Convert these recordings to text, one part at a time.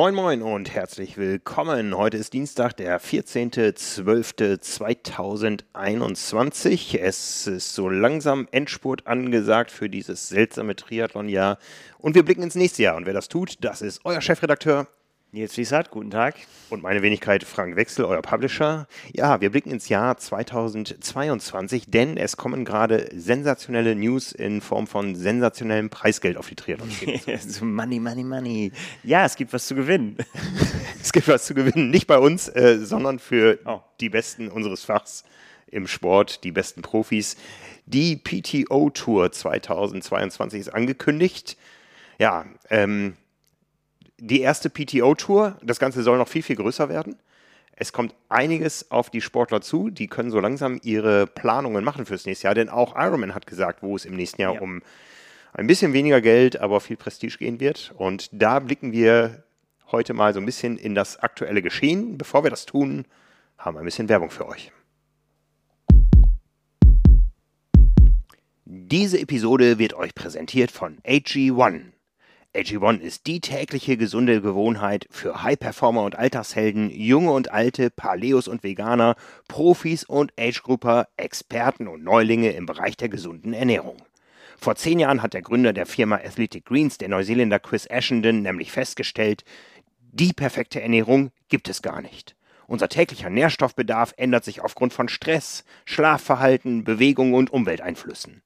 Moin Moin und herzlich willkommen. Heute ist Dienstag, der 14.12.2021. Es ist so langsam Endspurt angesagt für dieses seltsame Triathlonjahr. Und wir blicken ins nächste Jahr. Und wer das tut, das ist euer Chefredakteur Nils Wiesert, guten Tag. Und meine Wenigkeit Frank Wechsel, euer Publisher. Ja, wir blicken ins Jahr 2022, denn es kommen gerade sensationelle News in Form von sensationellem Preisgeld auf die triathlon so Money, money, money. Ja, es gibt was zu gewinnen. es gibt was zu gewinnen, nicht bei uns, äh, sondern für oh. die Besten unseres Fachs im Sport, die besten Profis. Die PTO Tour 2022 ist angekündigt. Ja, ähm, die erste PTO-Tour. Das Ganze soll noch viel, viel größer werden. Es kommt einiges auf die Sportler zu. Die können so langsam ihre Planungen machen fürs nächste Jahr, denn auch Ironman hat gesagt, wo es im nächsten Jahr ja. um ein bisschen weniger Geld, aber viel Prestige gehen wird. Und da blicken wir heute mal so ein bisschen in das aktuelle Geschehen. Bevor wir das tun, haben wir ein bisschen Werbung für euch. Diese Episode wird euch präsentiert von AG1. AG1 ist die tägliche gesunde Gewohnheit für High-Performer und Alltagshelden, junge und alte, Paleos und Veganer, Profis und Age-Grupper, Experten und Neulinge im Bereich der gesunden Ernährung. Vor zehn Jahren hat der Gründer der Firma Athletic Greens, der Neuseeländer Chris Ashenden, nämlich festgestellt, die perfekte Ernährung gibt es gar nicht. Unser täglicher Nährstoffbedarf ändert sich aufgrund von Stress, Schlafverhalten, Bewegung und Umwelteinflüssen.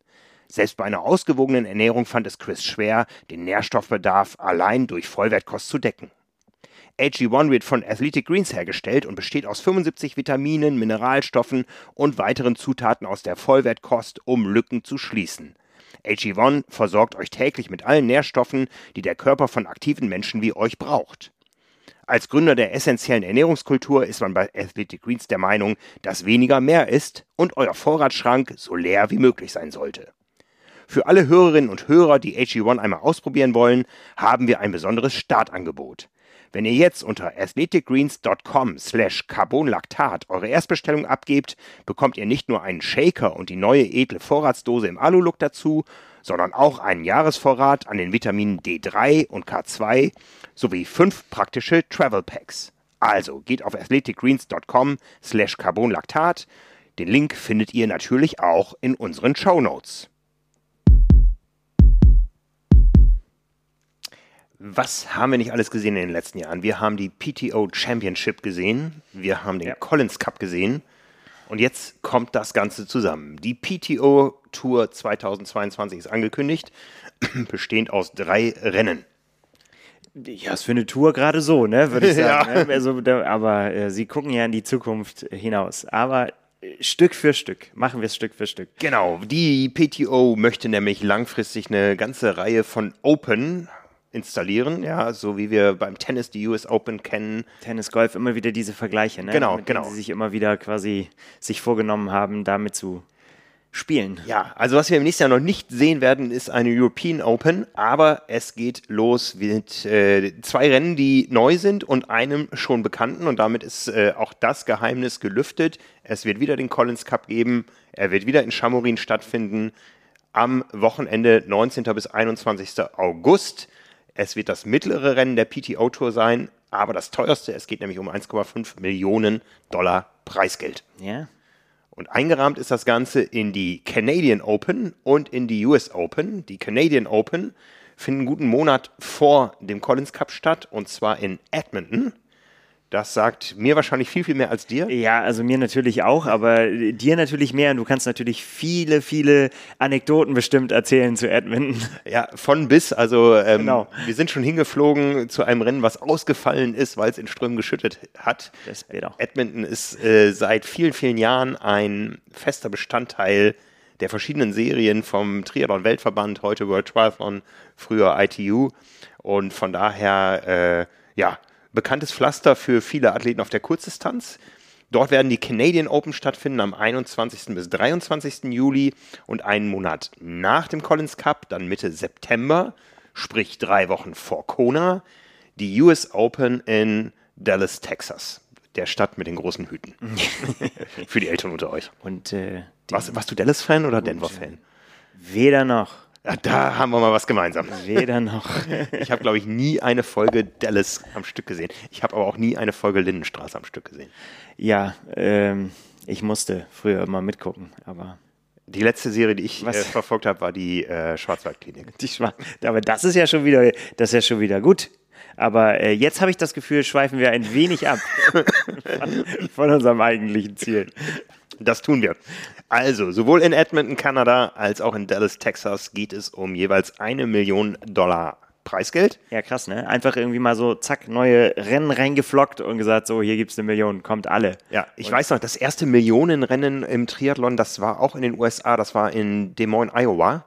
Selbst bei einer ausgewogenen Ernährung fand es Chris schwer, den Nährstoffbedarf allein durch Vollwertkost zu decken. AG1 wird von Athletic Greens hergestellt und besteht aus 75 Vitaminen, Mineralstoffen und weiteren Zutaten aus der Vollwertkost, um Lücken zu schließen. AG1 versorgt euch täglich mit allen Nährstoffen, die der Körper von aktiven Menschen wie euch braucht. Als Gründer der essentiellen Ernährungskultur ist man bei Athletic Greens der Meinung, dass weniger mehr ist und euer Vorratsschrank so leer wie möglich sein sollte. Für alle Hörerinnen und Hörer, die AG1 einmal ausprobieren wollen, haben wir ein besonderes Startangebot. Wenn ihr jetzt unter athleticgreens.com slash carbonlactat eure Erstbestellung abgebt, bekommt ihr nicht nur einen Shaker und die neue edle Vorratsdose im Alu-Look dazu, sondern auch einen Jahresvorrat an den Vitaminen D3 und K2 sowie fünf praktische Travel Packs. Also geht auf athleticgreens.com slash carbonlactat. Den Link findet ihr natürlich auch in unseren Show Notes. Was haben wir nicht alles gesehen in den letzten Jahren? Wir haben die PTO Championship gesehen, wir haben den ja. Collins Cup gesehen und jetzt kommt das Ganze zusammen. Die PTO Tour 2022 ist angekündigt, bestehend aus drei Rennen. Ja, ist für eine Tour gerade so, ne, würde ich sagen. ja. Ne? also, aber äh, sie gucken ja in die Zukunft hinaus. Aber äh, Stück für Stück. Machen wir es Stück für Stück. Genau. Die PTO möchte nämlich langfristig eine ganze Reihe von Open installieren, ja, so wie wir beim Tennis die US Open kennen. Tennis, Golf, immer wieder diese Vergleiche, ne? Genau, Mit genau. Sie sich immer wieder quasi sich vorgenommen haben, damit zu spielen. Ja, also was wir im nächsten Jahr noch nicht sehen werden, ist eine European Open, aber es geht los mit äh, zwei Rennen, die neu sind und einem schon bekannten und damit ist äh, auch das Geheimnis gelüftet. Es wird wieder den Collins Cup geben, er wird wieder in Chamorin stattfinden am Wochenende 19. bis 21. August. Es wird das mittlere Rennen der PTO Tour sein, aber das teuerste, es geht nämlich um 1,5 Millionen Dollar Preisgeld. Ja. Und eingerahmt ist das Ganze in die Canadian Open und in die US Open. Die Canadian Open finden einen guten Monat vor dem Collins Cup statt und zwar in Edmonton. Das sagt mir wahrscheinlich viel, viel mehr als dir. Ja, also mir natürlich auch, aber dir natürlich mehr. Und du kannst natürlich viele, viele Anekdoten bestimmt erzählen zu Edmonton. Ja, von bis. Also ähm, genau. wir sind schon hingeflogen zu einem Rennen, was ausgefallen ist, weil es in Strömen geschüttet hat. Das Edmonton ist äh, seit vielen, vielen Jahren ein fester Bestandteil der verschiedenen Serien vom Triathlon-Weltverband, heute World Triathlon, früher ITU. Und von daher, äh, ja, bekanntes Pflaster für viele Athleten auf der Kurzdistanz. Dort werden die Canadian Open stattfinden am 21. bis 23. Juli und einen Monat nach dem Collins Cup, dann Mitte September, sprich drei Wochen vor Kona, die US Open in Dallas, Texas, der Stadt mit den großen Hüten. Für die Älteren unter euch. Und äh, warst, warst, du Dallas-Fan oder Denver-Fan? Weder noch. Ja, da haben wir mal was gemeinsam. Weder noch. Ich habe, glaube ich, nie eine Folge Dallas am Stück gesehen. Ich habe aber auch nie eine Folge Lindenstraße am Stück gesehen. Ja, ähm, ich musste früher immer mitgucken, aber Die letzte Serie, die ich äh, verfolgt habe, war die äh, Schwarzwaldklinik. die Schwa aber das ist ja schon wieder, das ist ja schon wieder gut. Aber äh, jetzt habe ich das Gefühl, schweifen wir ein wenig ab von, von unserem eigentlichen Ziel. Das tun wir. Also, sowohl in Edmonton, Kanada, als auch in Dallas, Texas geht es um jeweils eine Million Dollar Preisgeld. Ja, krass, ne? Einfach irgendwie mal so, zack, neue Rennen reingeflockt und gesagt, so, hier gibt's eine Million, kommt alle. Ja, ich weiß noch, das erste Millionenrennen im Triathlon, das war auch in den USA, das war in Des Moines, Iowa.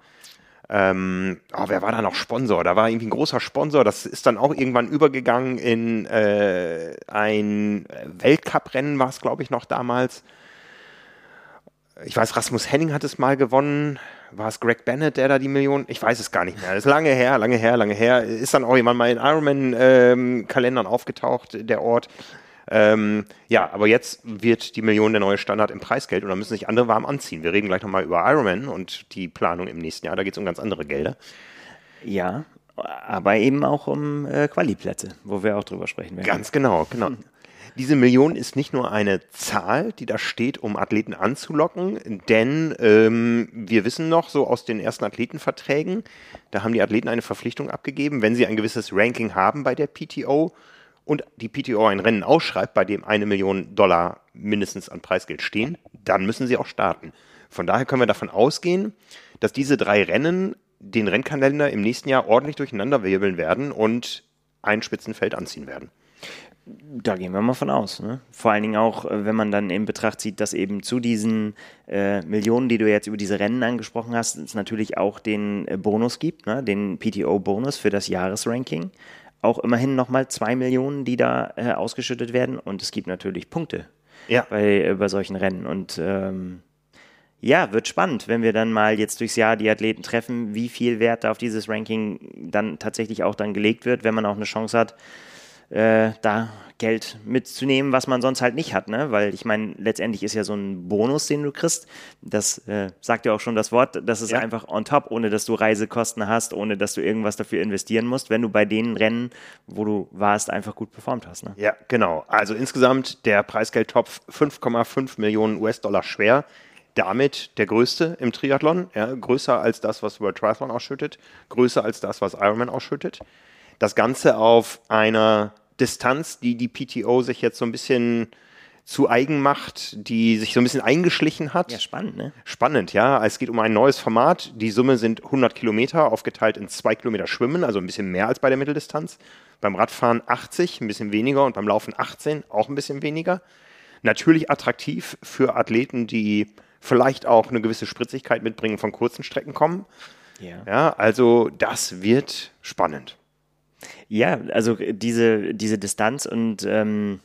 Ähm, oh, wer war da noch Sponsor? Da war irgendwie ein großer Sponsor. Das ist dann auch irgendwann übergegangen in äh, ein Weltcuprennen, war es, glaube ich, noch damals. Ich weiß, Rasmus Henning hat es mal gewonnen. War es Greg Bennett, der da die Million? Ich weiß es gar nicht mehr. Das ist lange her, lange her, lange her. Ist dann auch jemand mal in Ironman-Kalendern aufgetaucht, der Ort. Ähm, ja, aber jetzt wird die Million der neue Standard im Preisgeld und da müssen sich andere warm anziehen. Wir reden gleich nochmal über Ironman und die Planung im nächsten Jahr. Da geht es um ganz andere Gelder. Ja, aber eben auch um äh, Quali-Plätze, wo wir auch drüber sprechen werden. Ganz genau, genau. Diese Million ist nicht nur eine Zahl, die da steht, um Athleten anzulocken, denn ähm, wir wissen noch so aus den ersten Athletenverträgen, da haben die Athleten eine Verpflichtung abgegeben, wenn sie ein gewisses Ranking haben bei der PTO und die PTO ein Rennen ausschreibt, bei dem eine Million Dollar mindestens an Preisgeld stehen, dann müssen sie auch starten. Von daher können wir davon ausgehen, dass diese drei Rennen den Rennkalender im nächsten Jahr ordentlich durcheinander wirbeln werden und ein Spitzenfeld anziehen werden. Da gehen wir mal von aus. Ne? Vor allen Dingen auch, äh, wenn man dann in Betracht zieht, dass eben zu diesen äh, Millionen, die du jetzt über diese Rennen angesprochen hast, es natürlich auch den äh, Bonus gibt, ne? den PTO-Bonus für das Jahresranking. Auch immerhin nochmal zwei Millionen, die da äh, ausgeschüttet werden. Und es gibt natürlich Punkte Ja. bei, äh, bei solchen Rennen. Und ähm, ja, wird spannend, wenn wir dann mal jetzt durchs Jahr die Athleten treffen, wie viel Wert da auf dieses Ranking dann tatsächlich auch dann gelegt wird, wenn man auch eine Chance hat, äh, da Geld mitzunehmen, was man sonst halt nicht hat, ne? Weil ich meine, letztendlich ist ja so ein Bonus, den du kriegst. Das äh, sagt ja auch schon das Wort, das ist Ja. einfach on top, ohne dass du Reisekosten hast, ohne dass du irgendwas dafür investieren musst, wenn du bei den Rennen, wo du warst, einfach gut performt hast. Ne? Ja, genau. Also insgesamt der Preisgeldtopf 5,5 Millionen US-Dollar schwer. Damit der größte im Triathlon, ja, größer als das, was World Triathlon ausschüttet, größer als das, was Ironman ausschüttet. Das Ganze auf einer Distanz, die die PTO sich jetzt so ein bisschen zu eigen macht, die sich so ein bisschen eingeschlichen hat. Ja, spannend, ne? Spannend, ja. Es geht um ein neues Format. Die Summe sind 100 Kilometer, aufgeteilt in zwei Kilometer Schwimmen, also ein bisschen mehr als bei der Mitteldistanz. Beim Radfahren 80, ein bisschen weniger und beim Laufen 18, auch ein bisschen weniger. Natürlich attraktiv für Athleten, die vielleicht auch eine gewisse Spritzigkeit mitbringen, von kurzen Strecken kommen. Ja. Ja, also das wird spannend. Ja, also diese, diese Distanz und ähm,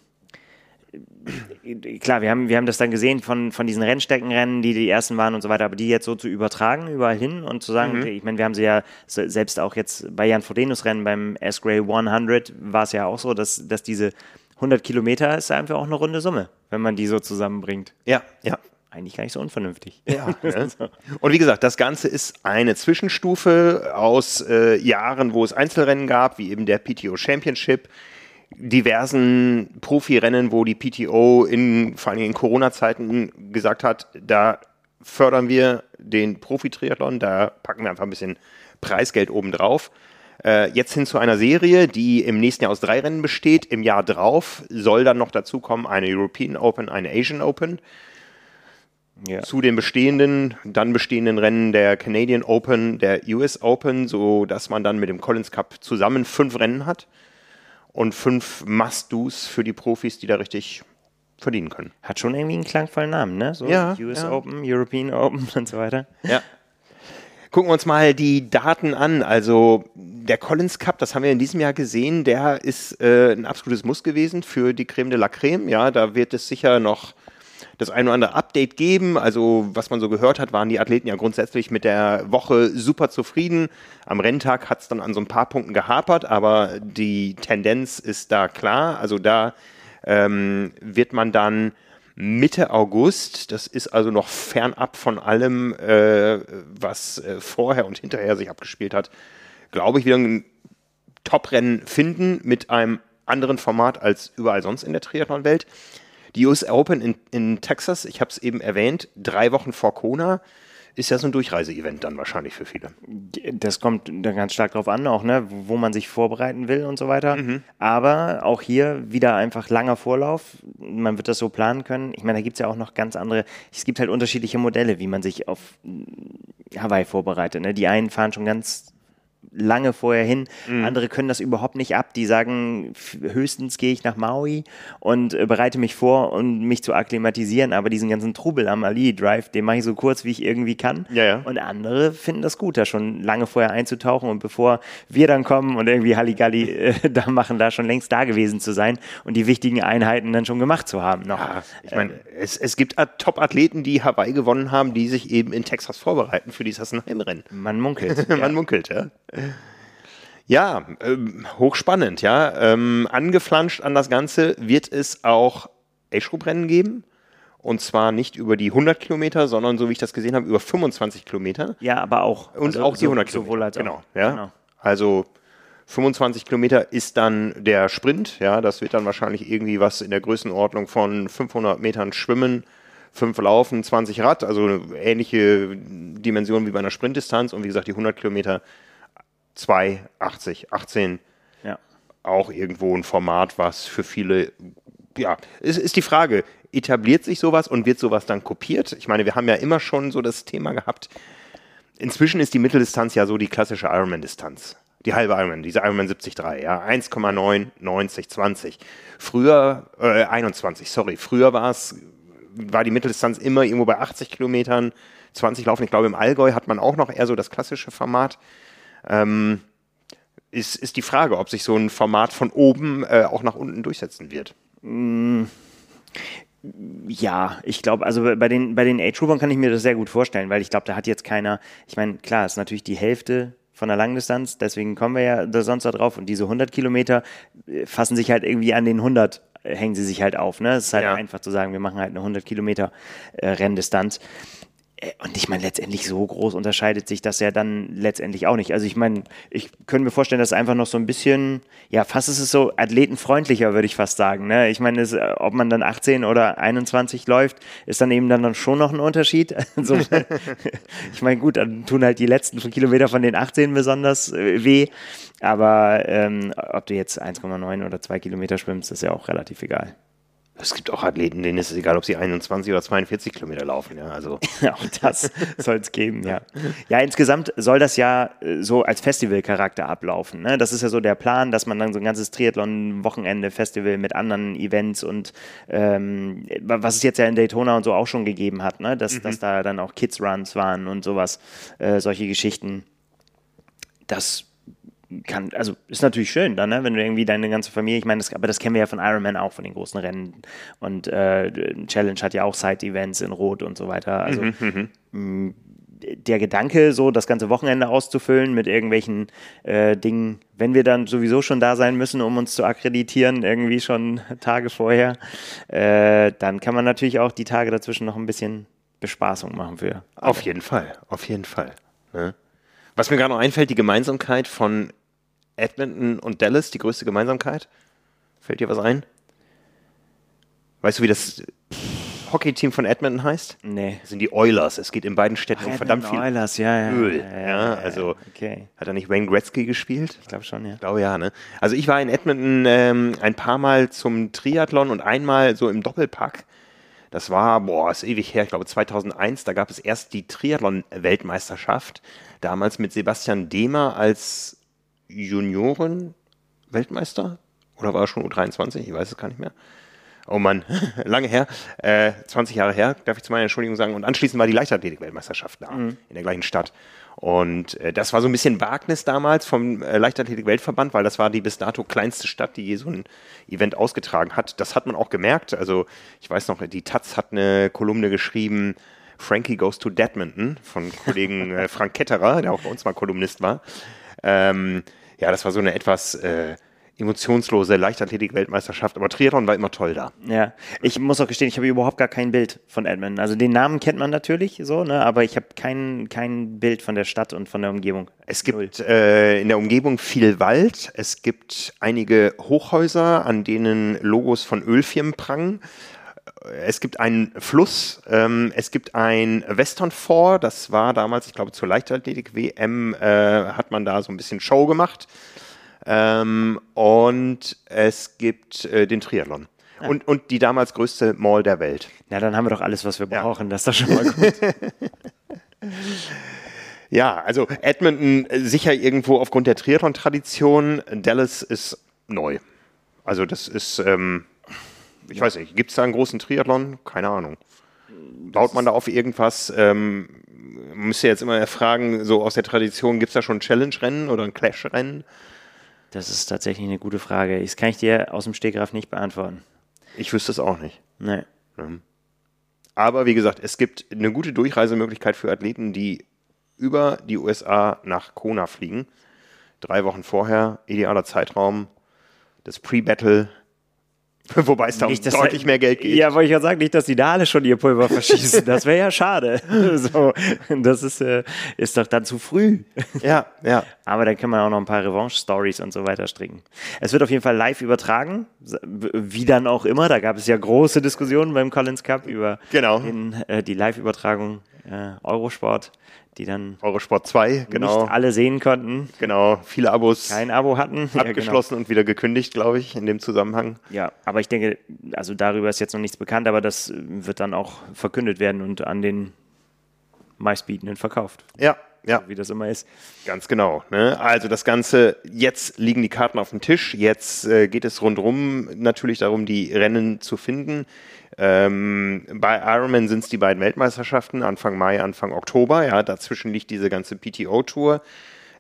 klar, wir haben, wir haben das dann gesehen von, von diesen Rennstreckenrennen, die die ersten waren und so weiter, aber die jetzt so zu übertragen überall hin und zu sagen, okay, ich meine, wir haben sie ja se- selbst auch jetzt bei Jan Frodenus Rennen beim S-Gray 100 war es ja auch so, dass, dass diese 100 Kilometer ist einfach auch eine runde Summe, wenn man die so zusammenbringt. Ja, ja. Eigentlich gar nicht so unvernünftig. Ja, ne? Und wie gesagt, das Ganze ist eine Zwischenstufe aus äh, Jahren, wo es Einzelrennen gab, wie eben der PTO Championship, diversen Profirennen, wo die PTO in, vor allem in Corona-Zeiten gesagt hat, da fördern wir den Profi-Triathlon, da packen wir einfach ein bisschen Preisgeld obendrauf. Äh, jetzt hin zu einer Serie, die im nächsten Jahr aus drei Rennen besteht. Im Jahr drauf soll dann noch dazukommen eine European Open, eine Asian Open Ja. zu den bestehenden, dann bestehenden Rennen der Canadian Open, der US Open, so dass man dann mit dem Collins Cup zusammen fünf Rennen hat und fünf Must-Dos für die Profis, die da richtig verdienen können. Hat schon irgendwie einen klangvollen Namen, ne? So Ja, US ja. Open, European Open und so weiter. Ja. Gucken wir uns mal die Daten an. Also der Collins Cup, das haben wir in diesem Jahr gesehen, der ist äh, ein absolutes Muss gewesen für die Creme de la Creme. Ja, da wird es sicher noch das ein oder andere Update geben. Also was man so gehört hat, waren die Athleten ja grundsätzlich mit der Woche super zufrieden. Am Renntag hat es dann an so ein paar Punkten gehapert, aber die Tendenz ist da klar. Also da ähm, wird man dann Mitte August. Das ist also noch fernab von allem, äh, was äh, vorher und hinterher sich abgespielt hat. Glaube ich, wieder ein Top-Rennen finden mit einem anderen Format als überall sonst in der Triathlon-Welt. Die US Open in, in Texas, ich habe es eben erwähnt, drei Wochen vor Kona ist ja so ein Durchreise-Event dann wahrscheinlich für viele. Das kommt dann ganz stark drauf an, auch, ne, wo man sich vorbereiten will und so weiter. Mhm. Aber auch hier wieder einfach langer Vorlauf. Man wird das so planen können. Ich meine, da gibt es ja auch noch ganz andere, es gibt halt unterschiedliche Modelle, wie man sich auf Hawaii vorbereitet. Ne? Die einen fahren schon ganz lange vorher hin. Mhm. Andere können das überhaupt nicht ab. Die sagen, höchstens gehe ich nach Maui und äh, bereite mich vor, um mich zu akklimatisieren. Aber diesen ganzen Trubel am Ali Drive, den mache ich so kurz, wie ich irgendwie kann. Ja, ja. Und andere finden das gut, da schon lange vorher einzutauchen und bevor wir dann kommen und irgendwie Halligalli äh, da machen, da schon längst da gewesen zu sein und die wichtigen Einheiten dann schon gemacht zu haben. Noch. Ja, ich meine, äh, es, es gibt Top-Athleten, die Hawaii gewonnen haben, die sich eben in Texas vorbereiten für dieses Sassenheim-Rennen. Man munkelt. Man ja. munkelt, ja. Ja, ähm, hochspannend, ja. Ähm, angeflanscht an das Ganze wird es auch Age-Group-Rennen geben. Und zwar nicht über die 100 Kilometer, sondern so wie ich das gesehen habe, über 25 Kilometer. Ja, aber auch. Und also auch die 100 Kilometer. Sowohl als genau, auch. Ja? genau. Also 25 Kilometer ist dann der Sprint. Ja, das wird dann wahrscheinlich irgendwie was in der Größenordnung von 500 Metern Schwimmen, 5 Laufen, 20 Rad. Also ähnliche Dimensionen wie bei einer Sprintdistanz. Und wie gesagt, die 100 Kilometer 2, 80, 18. Ja. Auch irgendwo ein Format, was für viele, ja, ist, ist die Frage, etabliert sich sowas und wird sowas dann kopiert? Ich meine, wir haben ja immer schon so das Thema gehabt. Inzwischen ist die Mitteldistanz ja so die klassische Ironman-Distanz. Die halbe Ironman, diese Ironman 73, ja, 1,9, 90, 20. Früher, äh, 21, sorry, früher war es, war die Mitteldistanz immer irgendwo bei 80 Kilometern, 20 laufen. Ich glaube, im Allgäu hat man auch noch eher so das klassische Format. Ähm, ist, ist die Frage, ob sich so ein Format von oben äh, auch nach unten durchsetzen wird. Mm. Ja, ich glaube, also bei den, bei den Age-Groupern kann ich mir das sehr gut vorstellen, weil ich glaube, da hat jetzt keiner, ich meine, klar, ist natürlich die Hälfte von der Langdistanz, deswegen kommen wir ja da sonst da drauf und diese 100 Kilometer äh, fassen sich halt irgendwie an den 100, äh, hängen sie sich halt auf, ne? Es ist halt ja. einfach zu sagen, wir machen halt eine 100 Kilometer äh, Renndistanz. Äh, und ich meine, letztendlich so groß unterscheidet sich das ja dann letztendlich auch nicht. Also ich meine, ich könnte mir vorstellen, dass es einfach noch so ein bisschen, ja, fast ist es so athletenfreundlicher, würde ich fast sagen. Ne? Ich meine, es, äh, ob man dann 18 oder 21 läuft, ist dann eben dann schon noch ein Unterschied. so, ich meine, gut, dann tun halt die letzten Kilometer von den 18 besonders äh, weh. Aber ähm, ob du jetzt 1,9 oder 2 Kilometer schwimmst, ist ja auch relativ egal. Es gibt auch Athleten, denen ist es egal, ob sie 21 oder 42 Kilometer laufen. Ja, also. auch das soll es geben, ja. Ja, insgesamt soll das ja äh, so als Festivalcharakter ablaufen. Ne? Das ist ja so der Plan, dass man dann so ein ganzes Triathlon-Wochenende-Festival mit anderen Events und ähm, was es jetzt ja in Daytona und so auch schon gegeben hat, ne? dass, mhm. dass da dann auch Kids-Runs waren und sowas, äh, solche Geschichten. Das kann, also ist natürlich schön dann, ne? wenn du irgendwie deine ganze Familie, ich meine, das, aber das kennen wir ja von Ironman auch, von den großen Rennen. Und äh, Challenge hat ja auch Side-Events in Rot und so weiter. Also mhm, mhm. mh, der Gedanke, so das ganze Wochenende auszufüllen mit irgendwelchen äh, Dingen, wenn wir dann sowieso schon da sein müssen, um uns zu akkreditieren, irgendwie schon Tage vorher, äh, dann kann man natürlich auch die Tage dazwischen noch ein bisschen Bespaßung machen für. Auf jeden Fall, auf jeden Fall. Ne? Was mir gerade noch einfällt, die Gemeinsamkeit von Edmonton und Dallas die größte Gemeinsamkeit? Fällt dir was ein? Weißt du, wie das Hockeyteam von Edmonton heißt? Nee. Das sind die Oilers. Es geht in beiden Städten Ach, um verdammt viel Oilers, ja, ja, Öl. Ja, ja, also okay. hat er nicht Wayne Gretzky gespielt? Ich glaube schon, ja. Ich glaube ja, ne? Also ich war in Edmonton ähm, ein paar Mal zum Triathlon und einmal so im Doppelpack. Das war, boah, ist ewig her, ich glaube 2001, da gab es erst die Triathlon-Weltmeisterschaft, damals mit Sebastian Demer als Junioren-Weltmeister? Oder war er schon U23? Ich weiß es gar nicht mehr. Oh Mann, lange her, äh, 20 Jahre her, darf ich zu meiner Entschuldigung sagen. Und anschließend war die Leichtathletik-Weltmeisterschaft da, mhm. in der gleichen Stadt. Und äh, das war so ein bisschen Wagnis damals vom äh, Leichtathletik-Weltverband, weil das war die bis dato kleinste Stadt, die je so ein Event ausgetragen hat. Das hat man auch gemerkt. Also ich weiß noch, die Taz hat eine Kolumne geschrieben, Frankie Goes to Deadmonton von Kollegen äh, Frank Ketterer, der auch bei uns mal Kolumnist war. Ähm, ja, das war so eine etwas, äh, emotionslose Leichtathletik-Weltmeisterschaft, aber Triathlon war immer toll da. Ja, ich muss auch gestehen, ich habe überhaupt gar kein Bild von Edmonton. Also den Namen kennt man natürlich so, ne, aber ich habe kein, kein Bild von der Stadt und von der Umgebung. Es gibt äh, in der Umgebung viel Wald, es gibt einige Hochhäuser, an denen Logos von Ölfirmen prangen. Es gibt einen Fluss, ähm, es gibt ein Western Fort, das war damals, ich glaube, zur Leichtathletik-WM äh, hat man da so ein bisschen Show gemacht. Ähm, und es gibt äh, den Triathlon. Ja. Und, und die damals größte Mall der Welt. Na, dann haben wir doch alles, was wir brauchen. Ja. Das ist doch schon mal gut. ja, also Edmonton äh, sicher irgendwo aufgrund der Triathlon-Tradition. Dallas ist neu. Also das ist, ähm, ich weiß nicht, gibt es da einen großen Triathlon? Keine Ahnung. Baut man da auf irgendwas? Ähm, müsste jetzt immer fragen, so aus der Tradition, gibt es da schon ein Challenge-Rennen oder ein Clash-Rennen? Das ist tatsächlich eine gute Frage. Das kann ich dir aus dem Stegreif nicht beantworten. Ich wüsste es auch nicht. Nee. Aber wie gesagt, es gibt eine gute Durchreisemöglichkeit für Athleten, die über die USA nach Kona fliegen. Drei Wochen vorher, idealer Zeitraum. Das Pre-Battle Wobei es da um deutlich mehr Geld geht. Ja, wollte ich ja sagen, nicht, dass die da alle schon ihr Pulver verschießen. Das wäre ja schade. so, das ist, äh, ist doch dann zu früh. Ja, ja. Aber dann können wir auch noch ein paar Revanche-Stories und so weiter stricken. Es wird auf jeden Fall live übertragen, wie dann auch immer. Da gab es ja große Diskussionen beim Collins Cup über genau. den, äh, die Live-Übertragung äh, Eurosport die dann Eurosport 2, genau. nicht alle sehen konnten. Genau, viele Abos kein Abo hatten. Abgeschlossen ja, genau. und wieder gekündigt, glaube ich, in dem Zusammenhang. Ja, aber ich denke, also darüber ist jetzt noch nichts bekannt, aber das wird dann auch verkündet werden und an den meistbietenden verkauft. Ja, ja. So wie das immer ist. Ganz genau. Ne? Also das Ganze, jetzt liegen die Karten auf dem Tisch, jetzt äh, geht es rundherum natürlich darum, die Rennen zu finden. Ähm, bei Ironman sind es die beiden Weltmeisterschaften, Anfang Mai, Anfang Oktober. Ja, dazwischen liegt diese ganze PTO-Tour.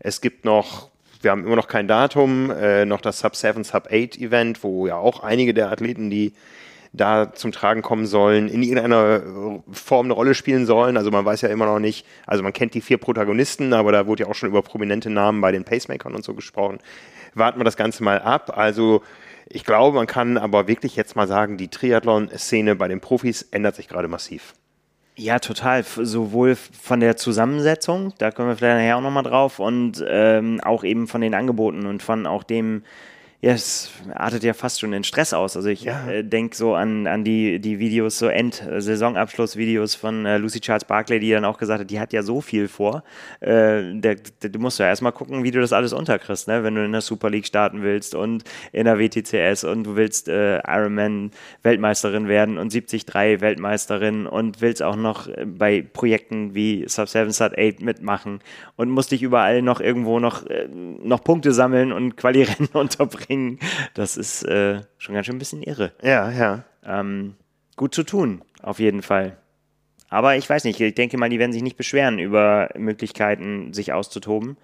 Es gibt noch, wir haben immer noch kein Datum, äh, noch das Sub 7, Sub 8 Event, wo ja auch einige der Athleten, die da zum Tragen kommen sollen, in irgendeiner Form eine Rolle spielen sollen. Also man weiß ja immer noch nicht, also man kennt die vier Protagonisten, aber da wurde ja auch schon über prominente Namen bei den Pacemakern und so gesprochen. Warten wir das Ganze mal ab. Also ich glaube, man kann aber wirklich jetzt mal sagen, die Triathlon-Szene bei den Profis ändert sich gerade massiv. Ja, total. Sowohl von der Zusammensetzung, da kommen wir vielleicht nachher auch nochmal drauf, und ähm, auch eben von den Angeboten und von auch dem, ja, es artet ja fast schon in Stress aus. Also ich ja. äh, denke so an, an die, die Videos, so End-Saisonabschluss-Videos von äh, Lucy Charles Barclay, die dann auch gesagt hat, die hat ja so viel vor. Äh, der, der, du musst ja erstmal gucken, wie du das alles unterkriegst, ne? wenn du in der Super League starten willst und in der WTCS und du willst äh, Ironman Weltmeisterin werden und 73 Weltmeisterin und willst auch noch äh, bei Projekten wie Sub 7, Sub 8 mitmachen und musst dich überall noch irgendwo noch, äh, noch Punkte sammeln und Quali-Rennen unterbringen bringen. Das ist äh, schon ganz schön ein bisschen irre. Ja, ja. Ähm, gut zu tun, auf jeden Fall. Aber ich weiß nicht, ich denke mal, die werden sich nicht beschweren über Möglichkeiten, sich auszutoben.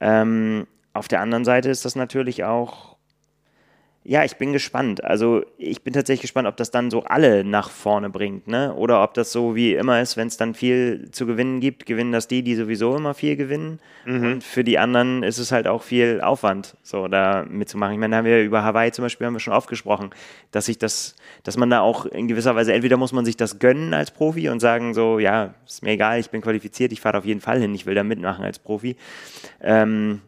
Ähm, auf der anderen Seite ist das natürlich auch ja, ich bin gespannt. Also ich bin tatsächlich gespannt, ob das dann so alle nach vorne bringt, ne? Oder ob das so wie immer ist, wenn es dann viel zu gewinnen gibt, gewinnen das die, die sowieso immer viel gewinnen. Mhm. Und für die anderen ist es halt auch viel Aufwand, so da mitzumachen. Ich meine, da haben wir über Hawaii zum Beispiel haben wir schon aufgesprochen, dass sich das, dass man da auch in gewisser Weise, entweder muss man sich das gönnen als Profi und sagen so, ja, ist mir egal, ich bin qualifiziert, ich fahre auf jeden Fall hin, ich will da mitmachen als Profi. Ähm,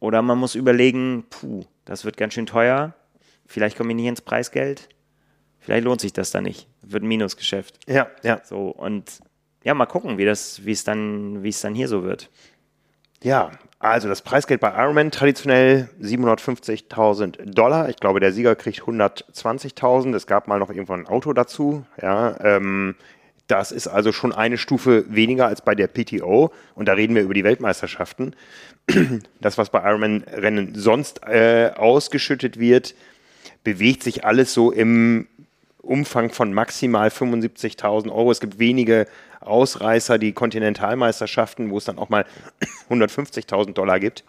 oder man muss überlegen, puh, das wird ganz schön teuer. Vielleicht komme ich nicht ins Preisgeld. Vielleicht lohnt sich das dann nicht. Wird ein Minusgeschäft. Ja, ja. So, und ja, mal gucken, wie das, wie es dann, wie es dann hier so wird. Ja, also das Preisgeld bei Ironman traditionell 750.000 Dollar. Ich glaube, der Sieger kriegt 120.000. Es gab mal noch irgendwann ein Auto dazu. Ja, ähm, das ist also schon eine Stufe weniger als bei der PTO. Und da reden wir über die Weltmeisterschaften. Das, was bei Ironman-Rennen sonst äh, ausgeschüttet wird, bewegt sich alles so im Umfang von maximal 75.000 Euro. Es gibt wenige Ausreißer, die Kontinentalmeisterschaften, wo es dann auch mal 150.000 Dollar gibt.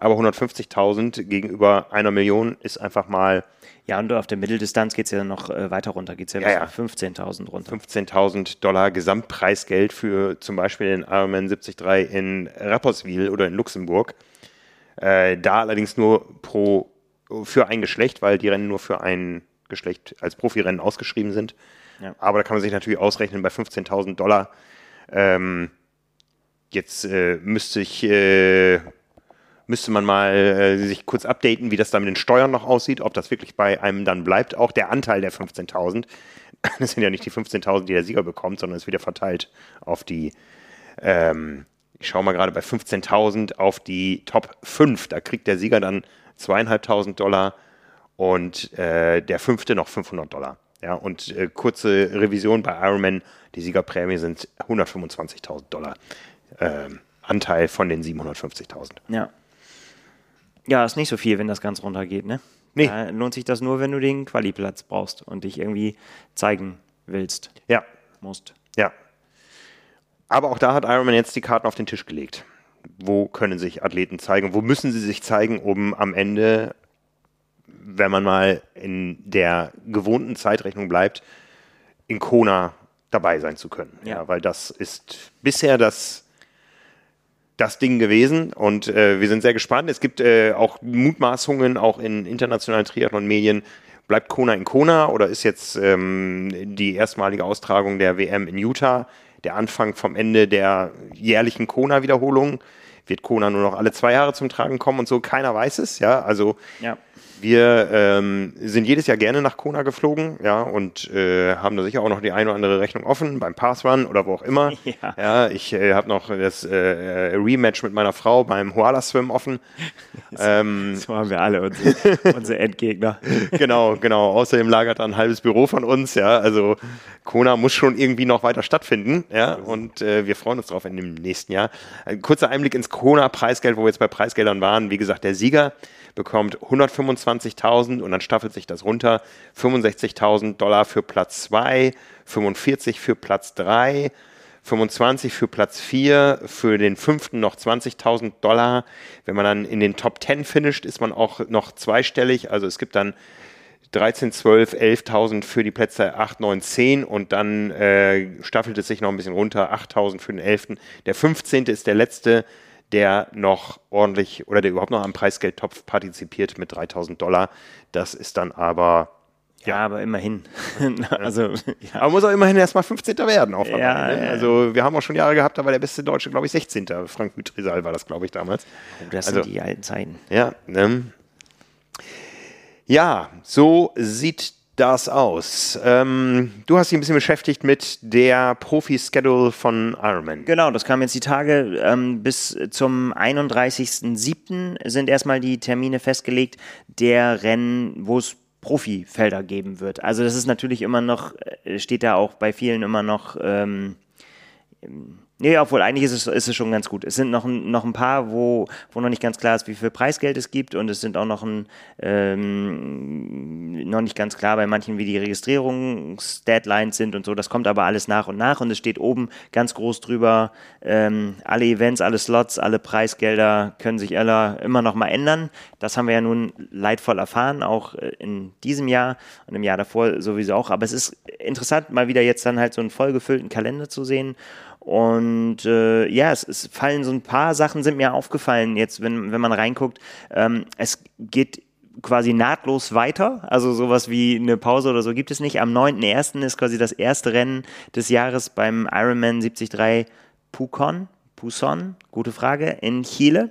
Aber 150.000 gegenüber einer Million ist einfach mal. Ja, und auf der Mitteldistanz geht es ja noch äh, weiter runter, geht es ja, ja, ja. 15.000 runter. 15.000 Dollar Gesamtpreisgeld für zum Beispiel den Ironman 73 in Rapperswil oder in Luxemburg. Äh, da allerdings nur pro für ein Geschlecht, weil die Rennen nur für ein Geschlecht als Profirennen ausgeschrieben sind. Ja. Aber da kann man sich natürlich ausrechnen bei 15.000 Dollar. Ähm, jetzt äh, müsste ich äh, müsste man mal äh, sich kurz updaten, wie das da mit den Steuern noch aussieht, ob das wirklich bei einem dann bleibt. Auch der Anteil der 15.000, das sind ja nicht die 15.000, die der Sieger bekommt, sondern es wird ja verteilt auf die, ähm, ich schaue mal gerade bei 15.000 auf die Top 5. Da kriegt der Sieger dann zweieinhalbtausend Dollar und äh, der fünfte noch 500 Dollar. Ja, und äh, kurze Revision bei Ironman, die Siegerprämie sind 125.000 Dollar. Ähm, Anteil von den 750.000. Ja. Ja, ist nicht so viel, wenn das ganz runter geht, ne? Nee. Da lohnt sich das nur, wenn du den Qualiplatz brauchst und dich irgendwie zeigen willst. Ja. Musst. Ja. Aber auch da hat Ironman jetzt die Karten auf den Tisch gelegt. Wo können sich Athleten zeigen? Wo müssen sie sich zeigen, um am Ende, wenn man mal in der gewohnten Zeitrechnung bleibt, in Kona dabei sein zu können? Ja. ja weil das ist bisher das das Ding gewesen und äh, wir sind sehr gespannt. Es gibt äh, auch Mutmaßungen, auch in internationalen Triathlon-Medien. Bleibt Kona in Kona oder ist jetzt ähm, die erstmalige Austragung der WM in Utah der Anfang vom Ende der jährlichen Kona-Wiederholung? Wird Kona nur noch alle zwei Jahre zum Tragen kommen und so? Keiner weiß es, ja. Also ja. Wir ähm, sind jedes Jahr gerne nach Kona geflogen, ja, und äh, haben da sicher auch noch die eine oder andere Rechnung offen beim Pass-Run oder wo auch immer. Ja, ja ich äh, habe noch das äh, Rematch mit meiner Frau beim Hoala-Swim offen. ähm, so haben wir alle unsere, unsere Endgegner. genau, genau. Außerdem lagert da ein halbes Büro von uns, ja. Also Kona muss schon irgendwie noch weiter stattfinden, ja. Und äh, wir freuen uns drauf in dem nächsten Jahr. Ein kurzer Einblick ins Kona-Preisgeld, wo wir jetzt bei Preisgeldern waren. Wie gesagt, der Sieger bekommt 125.000 und dann staffelt sich das runter. 65.000 Dollar für Platz 2, 45 für Platz 3, 25 für Platz 4, für den fünften noch 20.000 Dollar. Wenn man dann in den Top 10 finisht, ist man auch noch zweistellig. Also es gibt dann 13, 12, 11.000 für die Plätze 8, 9, 10 und dann äh, staffelt es sich noch ein bisschen runter, 8.000 für den 11. Der 15. ist der letzte der noch ordentlich oder der überhaupt noch am Preisgeldtopf partizipiert mit 3000 Dollar. Das ist dann aber. Ja, ja aber immerhin. also, ja. Aber muss auch immerhin erstmal 15. werden auf ja, ne? Also wir haben auch schon Jahre gehabt, da war der beste Deutsche, glaube ich, 16. Frank Mütrisal war das, glaube ich, damals. Oh, das also, sind die alten Zeiten. Ja, ne? Ja, so sieht das aus? Ähm, du hast dich ein bisschen beschäftigt mit der Profi-Schedule von Ironman. Genau, das kam jetzt die Tage. Ähm, bis zum 31.07. sind erstmal die Termine festgelegt der Rennen, wo es Profifelder geben wird. Also das ist natürlich immer noch, äh, steht da auch bei vielen immer noch ähm, Nee, obwohl eigentlich ist es, ist es schon ganz gut. Es sind noch, noch ein paar, wo, wo noch nicht ganz klar ist, wie viel Preisgeld es gibt und es sind auch noch, ein, ähm, noch nicht ganz klar bei manchen, wie die Registrierungsdeadlines sind und so. Das kommt aber alles nach und nach und es steht oben ganz groß drüber, ähm, alle Events, alle Slots, alle Preisgelder können sich alle immer noch mal ändern. Das haben wir ja nun leidvoll erfahren, auch äh, in diesem Jahr und im Jahr davor sowieso auch. Aber es ist interessant, mal wieder jetzt dann halt so einen vollgefüllten Kalender zu sehen und äh, ja, es, es, fallen so ein paar Sachen, sind mir aufgefallen, jetzt, wenn, wenn man reinguckt. Ähm, es geht quasi nahtlos weiter. Also sowas wie eine Pause oder so gibt es nicht. Am 9.1. ist quasi das erste Rennen des Jahres beim Ironman 73 Pucon. Puson, gute Frage, in Chile.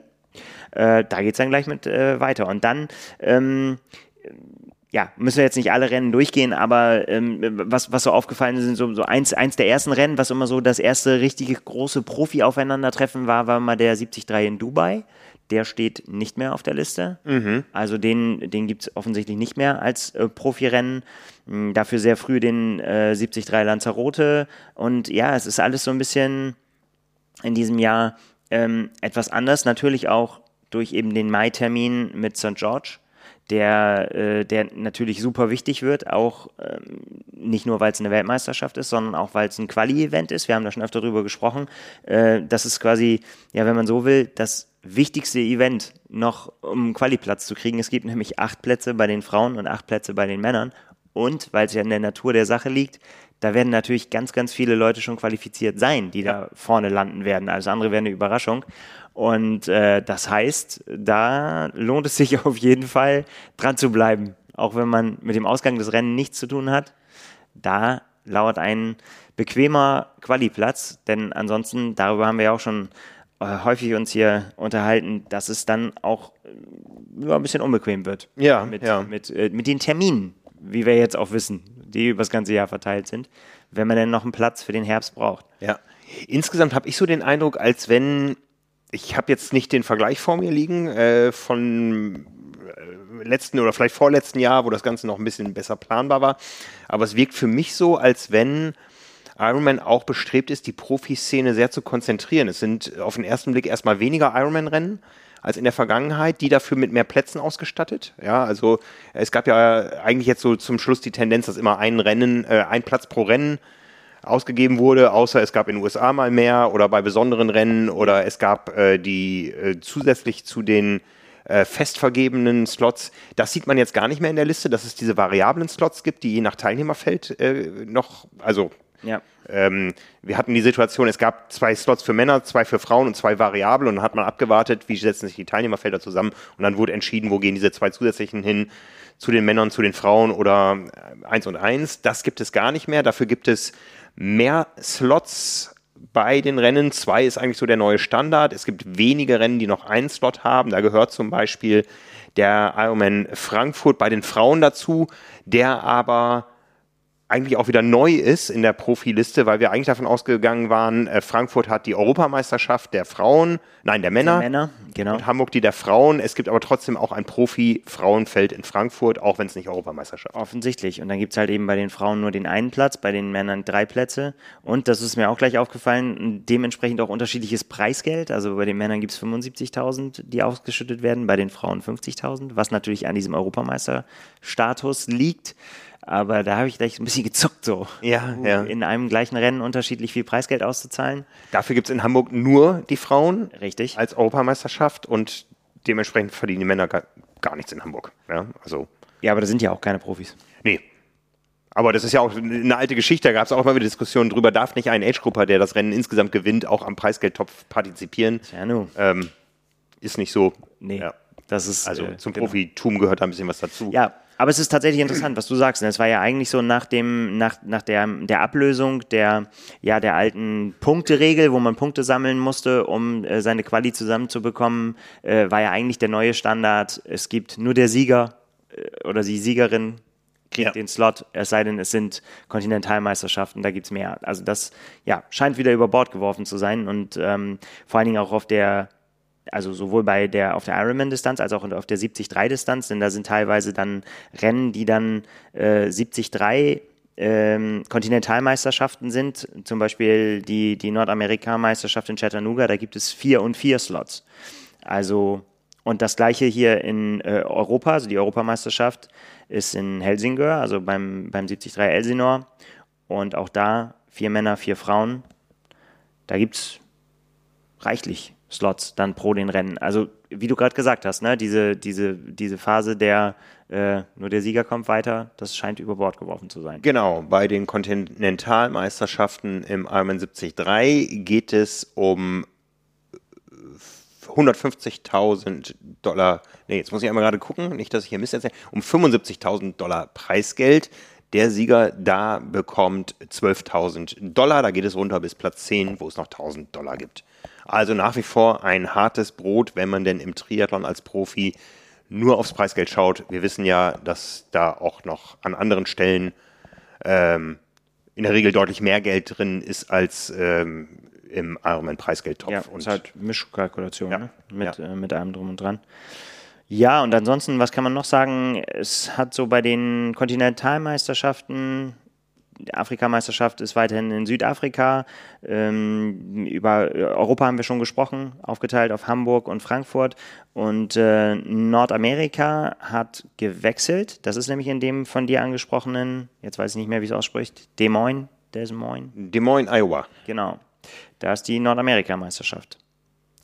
Äh, da geht es dann gleich mit äh, weiter. Und dann ähm, ja, müssen wir jetzt nicht alle Rennen durchgehen, aber ähm, was, was so aufgefallen ist, sind so, so eins, eins der ersten Rennen, was immer so das erste richtige große Profi-Aufeinandertreffen war, war mal der 73 in Dubai. Der steht nicht mehr auf der Liste. Mhm. Also den, den gibt es offensichtlich nicht mehr als äh, Profirennen. Hm, dafür sehr früh den äh, 73 Lanzarote. Und ja, es ist alles so ein bisschen in diesem Jahr ähm, etwas anders. Natürlich auch durch eben den Mai-Termin mit St. George der, äh, der natürlich super wichtig wird, auch ähm, nicht nur, weil es eine Weltmeisterschaft ist, sondern auch, weil es ein Quali-Event ist. Wir haben da schon öfter drüber gesprochen. Äh, das ist quasi, ja, wenn man so will, das wichtigste Event noch, um einen Quali-Platz zu kriegen. Es gibt nämlich acht Plätze bei den Frauen und acht Plätze bei den Männern. Und weil es ja in der Natur der Sache liegt, da werden natürlich ganz, ganz viele Leute schon qualifiziert sein, die da vorne landen werden. Alles andere wäre eine Überraschung. Und äh, das heißt, da lohnt es sich auf jeden Fall dran zu bleiben. Auch wenn man mit dem Ausgang des Rennens nichts zu tun hat. Da lauert ein bequemer Qualiplatz, denn ansonsten, darüber haben wir ja auch schon äh, häufig uns hier unterhalten, dass es dann auch äh, ein bisschen unbequem wird. Ja, mit, ja. Mit, äh, mit den Terminen, wie wir jetzt auch wissen, die über das ganze Jahr verteilt sind, wenn man denn noch einen Platz für den Herbst braucht. Ja. Insgesamt habe ich so den Eindruck, als wenn, ich habe jetzt nicht den Vergleich vor mir liegen, äh, von äh, letzten oder vielleicht vorletzten Jahr, wo das Ganze noch ein bisschen besser planbar war, aber es wirkt für mich so, als wenn Ironman auch bestrebt ist, die Profiszene sehr zu konzentrieren. Es sind auf den ersten Blick erstmal weniger Ironman-Rennen als in der Vergangenheit, die dafür mit mehr Plätzen ausgestattet. Ja, also es gab ja eigentlich jetzt so zum Schluss die Tendenz, dass immer ein Rennen, äh, ein Platz pro Rennen ausgegeben wurde, außer es gab in den USA mal mehr oder bei besonderen Rennen oder es gab äh, die äh, zusätzlich zu den äh, fest vergebenen Slots. Das sieht man jetzt gar nicht mehr in der Liste, dass es diese variablen Slots gibt, die je nach Teilnehmerfeld äh, noch, also Ja. ähm, wir hatten die Situation, es gab zwei Slots für Männer, zwei für Frauen und zwei Variable und dann hat man abgewartet, wie setzen sich die Teilnehmerfelder zusammen und dann wurde entschieden, wo gehen diese zwei zusätzlichen hin zu den Männern, zu den Frauen oder äh, eins und eins. Das gibt es gar nicht mehr. Dafür gibt es mehr Slots bei den Rennen. Zwei ist eigentlich so der neue Standard. Es gibt wenige Rennen, die noch einen Slot haben. Da gehört zum Beispiel der Ironman Frankfurt bei den Frauen dazu, der aber eigentlich auch wieder neu ist in der Profiliste, weil wir eigentlich davon ausgegangen waren, äh, Frankfurt hat die Europameisterschaft der Frauen, nein, der Männer. Männer, genau. Und Hamburg die der Frauen. Es gibt aber trotzdem auch ein Profi-Frauenfeld in Frankfurt, auch wenn es nicht Europameisterschaft ist. Offensichtlich. Und dann gibt es halt eben bei den Frauen nur den einen Platz, bei den Männern drei Plätze. Und das ist mir auch gleich aufgefallen, dementsprechend auch unterschiedliches Preisgeld. Also bei den Männern gibt es 75.000, die ausgeschüttet werden, bei den Frauen 50.000, was natürlich an diesem Europameisterstatus liegt. Aber da habe ich gleich ein bisschen gezuckt, so. Ja, ja. In einem gleichen Rennen unterschiedlich viel Preisgeld auszuzahlen. Dafür gibt es in Hamburg nur die Frauen Richtig. als Europameisterschaft und dementsprechend verdienen die Männer gar, gar nichts in Hamburg. Ja, also, Ja, aber da sind ja auch keine Profis. nee. Aber das ist ja auch eine alte Geschichte, da gab es auch mal wieder Diskussionen drüber, darf nicht ein Age-Grupper, der das Rennen insgesamt gewinnt, auch am Preisgeldtopf partizipieren? Ja, nu. Ähm, ist nicht so. Nee. Ja. Das ist. Also äh, zum genau. Profitum gehört da ein bisschen was dazu. Ja, aber es ist tatsächlich interessant, was du sagst. ne? Es war ja eigentlich so nach dem, nach, nach der, der Ablösung der, ja, der alten Punkteregel, wo man Punkte sammeln musste, um äh, seine Quali zusammenzubekommen, äh, war ja eigentlich der neue Standard. Es gibt nur der Sieger äh, oder die Siegerin kriegt Ja. den Slot, es sei denn, es sind Kontinentalmeisterschaften, da gibt es mehr. Also das ja, scheint wieder über Bord geworfen zu sein und ähm, vor allen Dingen auch auf der also sowohl bei der auf der Ironman-Distanz als auch auf der 73-Distanz, denn da sind teilweise dann Rennen, die dann äh, 73 ähm, Kontinentalmeisterschaften sind, zum Beispiel die, die Nordamerika-Meisterschaft in Chattanooga, da gibt es vier und vier Slots. Also, und das gleiche hier in äh, Europa, also die Europameisterschaft ist in Helsingør, also beim, beim 73 Elsinore. Und auch da vier Männer, vier Frauen. Da gibt es reichlich Slots dann pro den Rennen. Also wie du gerade gesagt hast, ne, diese, diese, diese Phase der äh, nur der Sieger kommt weiter, das scheint über Bord geworfen zu sein. Genau, bei den Kontinentalmeisterschaften im Ironman 73 geht es um 150.000 Dollar, nee, jetzt muss ich einmal gerade gucken, nicht, dass ich hier Mist erzähle, um 75.000 Dollar Preisgeld. Der Sieger da bekommt 12.000 Dollar, da geht es runter bis Platz 10, wo es noch 1.000 Dollar gibt. Also nach wie vor ein hartes Brot, wenn man denn im Triathlon als Profi nur aufs Preisgeld schaut. Wir wissen ja, dass da auch noch an anderen Stellen ähm, in der Regel deutlich mehr Geld drin ist als ähm, im Ironman-Preisgeldtopf. Ja, und ist halt Mischkalkulation Ja, ne? mit, ja. äh, mit allem drum und dran. Ja, und ansonsten, was kann man noch sagen? Es hat so bei den Kontinentalmeisterschaften, Afrikameisterschaft ist weiterhin in Südafrika. Ähm, über Europa haben wir schon gesprochen, aufgeteilt auf Hamburg und Frankfurt. Und äh, Nordamerika hat gewechselt. Das ist nämlich in dem von dir angesprochenen, jetzt weiß ich nicht mehr, wie es ausspricht, Des Moines, Des Moines. Des Moines, Iowa. Genau. Da ist die Nordamerika-Meisterschaft.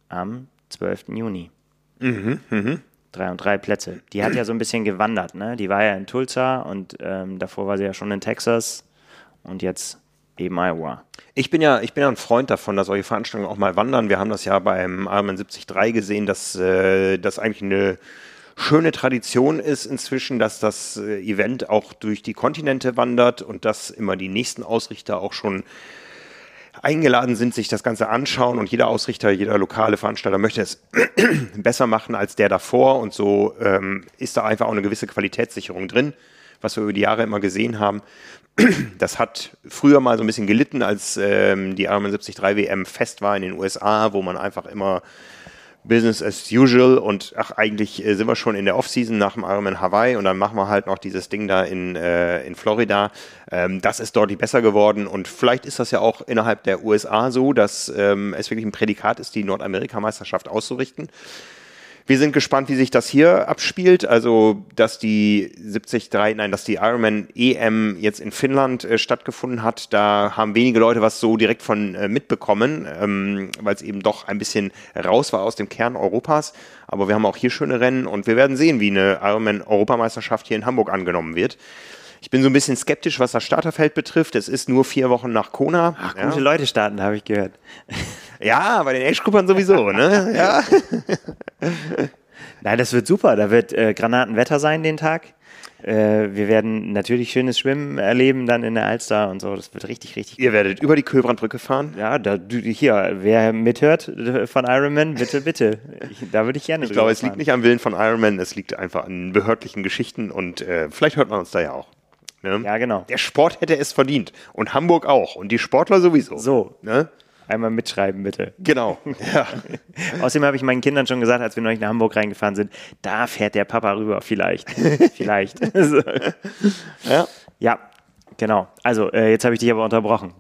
Am 12. Juni. Drei und drei Plätze. Die hat ja so ein bisschen gewandert, ne? Die war ja in Tulsa und ähm, davor war sie ja schon in Texas und jetzt eben Iowa. Ich bin ja, ich bin ja ein Freund davon, dass solche Veranstaltungen auch mal wandern. Wir haben das ja beim Ironman 73 gesehen, dass äh, das eigentlich eine schöne Tradition ist inzwischen, dass das äh, Event auch durch die Kontinente wandert und dass immer die nächsten Ausrichter auch schon eingeladen sind, sich das Ganze anschauen und jeder Ausrichter, jeder lokale Veranstalter möchte es besser machen als der davor und so ähm, ist da einfach auch eine gewisse Qualitätssicherung drin, was wir über die Jahre immer gesehen haben. Das hat früher mal so ein bisschen gelitten, als ähm, die Ironman 73 WM fest war in den USA, wo man einfach immer Business as usual und ach, eigentlich äh, sind wir schon in der Offseason nach dem Ironman Hawaii und dann machen wir halt noch dieses Ding da in, äh, in Florida. Ähm, das ist deutlich besser geworden und vielleicht ist das ja auch innerhalb der USA so, dass ähm, es wirklich ein Prädikat ist, die Nordamerikameisterschaft auszurichten. Wir sind gespannt, wie sich das hier abspielt. Also, dass die 73, nein, dass die Ironman EM jetzt in Finnland äh, stattgefunden hat, da haben wenige Leute was so direkt von äh, mitbekommen, ähm, weil es eben doch ein bisschen raus war aus dem Kern Europas. Aber wir haben auch hier schöne Rennen und wir werden sehen, wie eine Ironman Europameisterschaft hier in Hamburg angenommen wird. Ich bin so ein bisschen skeptisch, was das Starterfeld betrifft. Es ist nur vier Wochen nach Kona. Ach, gute ja. Leute starten, habe ich gehört. Ja, bei den Age-Gruppern sowieso, ne? Ja. Nein, das wird super. Da wird äh, Granatenwetter sein den Tag. Äh, wir werden natürlich schönes Schwimmen erleben dann in der Alster und so. Das wird richtig, richtig Ihr werdet über die Köbrandbrücke fahren? Ja, da, hier, wer mithört von Ironman, bitte, bitte. Ich, da würde ich gerne Ich glaube, es liegt nicht am Willen von Ironman, es liegt einfach an behördlichen Geschichten und äh, vielleicht hört man uns da ja auch. Ne? Ja, genau. Der Sport hätte es verdient. Und Hamburg auch. Und die Sportler sowieso. So. Ne? Einmal mitschreiben, bitte. Genau. Ja. Außerdem habe ich meinen Kindern schon gesagt, als wir neulich nach Hamburg reingefahren sind, da fährt der Papa rüber, vielleicht. vielleicht. ja. ja, genau. Also, äh, jetzt habe ich dich aber unterbrochen.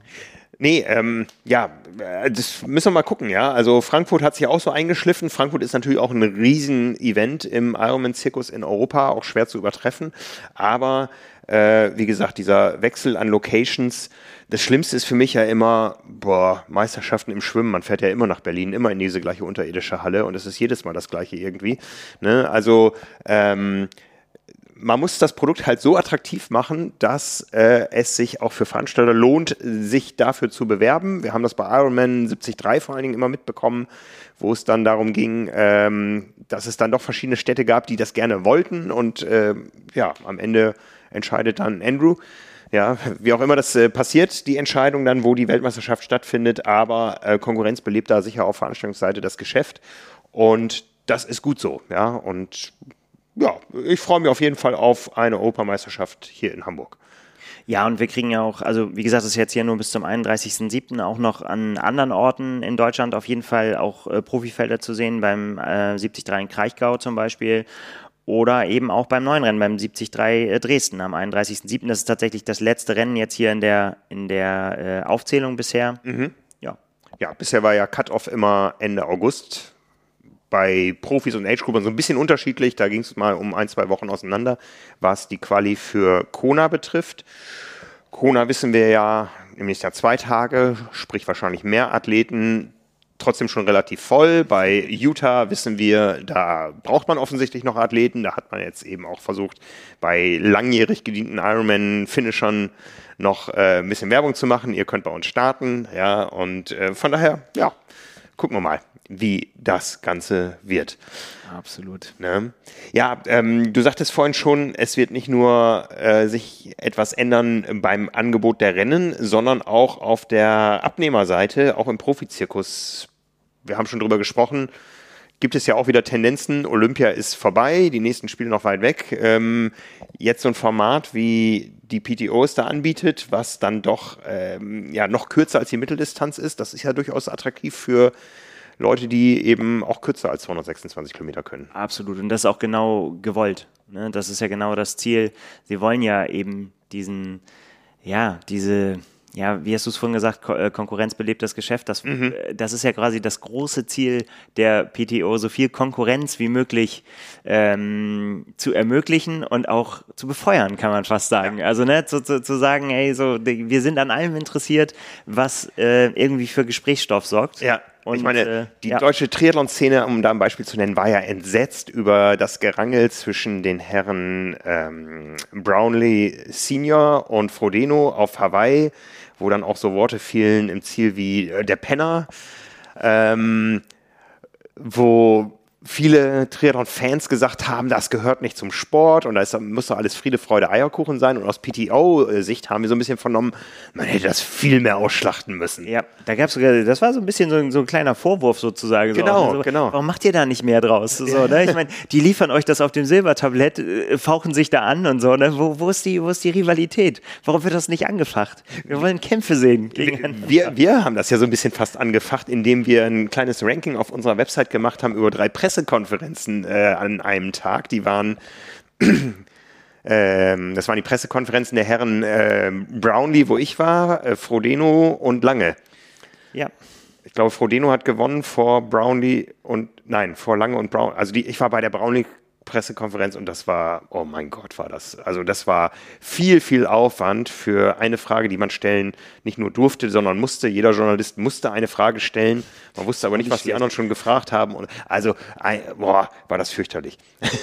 Nee, ähm, ja, äh, das müssen wir mal gucken, ja. Also Frankfurt hat sich auch so eingeschliffen. Frankfurt ist natürlich auch ein Riesen-Event im Ironman-Zirkus in Europa, auch schwer zu übertreffen. Aber äh, wie gesagt, dieser Wechsel an Locations. Das Schlimmste ist für mich ja immer, boah, Meisterschaften im Schwimmen. Man fährt ja immer nach Berlin, immer in diese gleiche unterirdische Halle und es ist jedes Mal das gleiche irgendwie. Ne? Also, ähm, man muss das Produkt halt so attraktiv machen, dass äh, es sich auch für Veranstalter lohnt, sich dafür zu bewerben. Wir haben das bei Ironman 73 vor allen Dingen immer mitbekommen, wo es dann darum ging, ähm, dass es dann doch verschiedene Städte gab, die das gerne wollten und äh, ja, am Ende entscheidet dann Andrew. Ja, wie auch immer das äh, passiert, die Entscheidung dann, wo die Weltmeisterschaft stattfindet, aber äh, Konkurrenz belebt da sicher auf Veranstaltungsseite das Geschäft und das ist gut so, ja, und ja, ich freue mich auf jeden Fall auf eine Europameisterschaft hier in Hamburg. Ja, und wir kriegen ja auch, also wie gesagt, das ist jetzt hier nur bis zum 31.07. auch noch an anderen Orten in Deutschland auf jeden Fall auch äh, Profifelder zu sehen, beim äh, 73 in Kraichgau zum Beispiel oder eben auch beim neuen Rennen, beim 73 äh, Dresden am 31.07. Das ist tatsächlich das letzte Rennen jetzt hier in der, in der äh, Aufzählung bisher. Mhm. Ja. ja, bisher war ja Cut-Off immer Ende August. Bei Profis und Age-Gruppen so ein bisschen unterschiedlich. Da ging es mal um ein, zwei Wochen auseinander, was die Quali für Kona betrifft. Kona wissen wir ja im nächsten zwei Tage, sprich wahrscheinlich mehr Athleten trotzdem schon relativ voll. Bei Utah wissen wir, da braucht man offensichtlich noch Athleten. Da hat man jetzt eben auch versucht, bei langjährig gedienten Ironman-Finishern noch äh, ein bisschen Werbung zu machen. Ihr könnt bei uns starten, ja, und äh, von daher, ja, gucken wir mal, wie das Ganze wird. Absolut. Ne? Ja, ähm, du sagtest vorhin schon, es wird nicht nur äh, sich etwas ändern beim Angebot der Rennen, sondern auch auf der Abnehmerseite, auch im Profizirkus wir haben schon drüber gesprochen, gibt es ja auch wieder Tendenzen. Olympia ist vorbei, die nächsten Spiele noch weit weg. Ähm, jetzt so ein Format wie die PTO es da anbietet, was dann doch ähm, ja noch kürzer als die Mitteldistanz ist, das ist ja durchaus attraktiv für Leute, die eben auch kürzer als 226 Kilometer können. Absolut. Und das ist auch genau gewollt. Ne? Das ist ja genau das Ziel. Sie wollen ja eben diesen, ja, diese ja, wie hast du es vorhin gesagt, Ko äh, Konkurrenz belebt das Geschäft. Das, mhm. Äh, das ist ja quasi das große Ziel der PTO, so viel Konkurrenz wie möglich ähm, zu ermöglichen und auch zu befeuern, kann man fast sagen. Ja. Also ne, zu, zu, zu sagen, ey, so, wir sind an allem interessiert, was äh, irgendwie für Gesprächsstoff sorgt. Ja. Und, ich meine, äh, die ja. deutsche Triathlon-Szene, um da ein Beispiel zu nennen, war ja entsetzt über das Gerangel zwischen den Herren ähm, Brownlee Senior und Frodeno auf Hawaii, wo dann auch so Worte fielen im Ziel wie äh, der Penner, ähm, wo viele Triathlon-Fans gesagt haben, das gehört nicht zum Sport und da muss doch alles Friede, Freude, Eierkuchen sein. Und aus PTO-Sicht haben wir so ein bisschen vernommen, man hätte das viel mehr ausschlachten müssen. Ja, da gab es sogar, das war so ein bisschen so, ein- so ein kleiner Vorwurf sozusagen. Genau, so, also, genau. Warum macht ihr da nicht mehr draus? So, ne? Ich meine, die liefern euch das auf dem Silbertablett, äh, fauchen sich da an und so. Ne? Wo, wo, ist die, wo ist die Rivalität? Warum wird das nicht angefacht? Wir wollen Kämpfe sehen. gegeneinander. Wir, wir haben das ja so ein bisschen fast angefacht, indem wir ein kleines Ranking auf unserer Website gemacht haben über drei Pressekonferenzen äh, an einem Tag. Die waren, ähm, das waren die Pressekonferenzen der Herren äh, Brownlee, wo ich war, äh, Frodeno und Lange. Ja. Ich glaube, Frodeno hat gewonnen vor Brownlee und, nein, vor Lange und Brown. Also die, ich war bei der Brownlee Pressekonferenz und das war, oh mein Gott, war das. Also das war viel, viel Aufwand für eine Frage, die man stellen nicht nur durfte, sondern musste. Jeder Journalist musste eine Frage stellen. Man wusste aber nicht, was die anderen schon gefragt haben. Und also, boah, war das fürchterlich.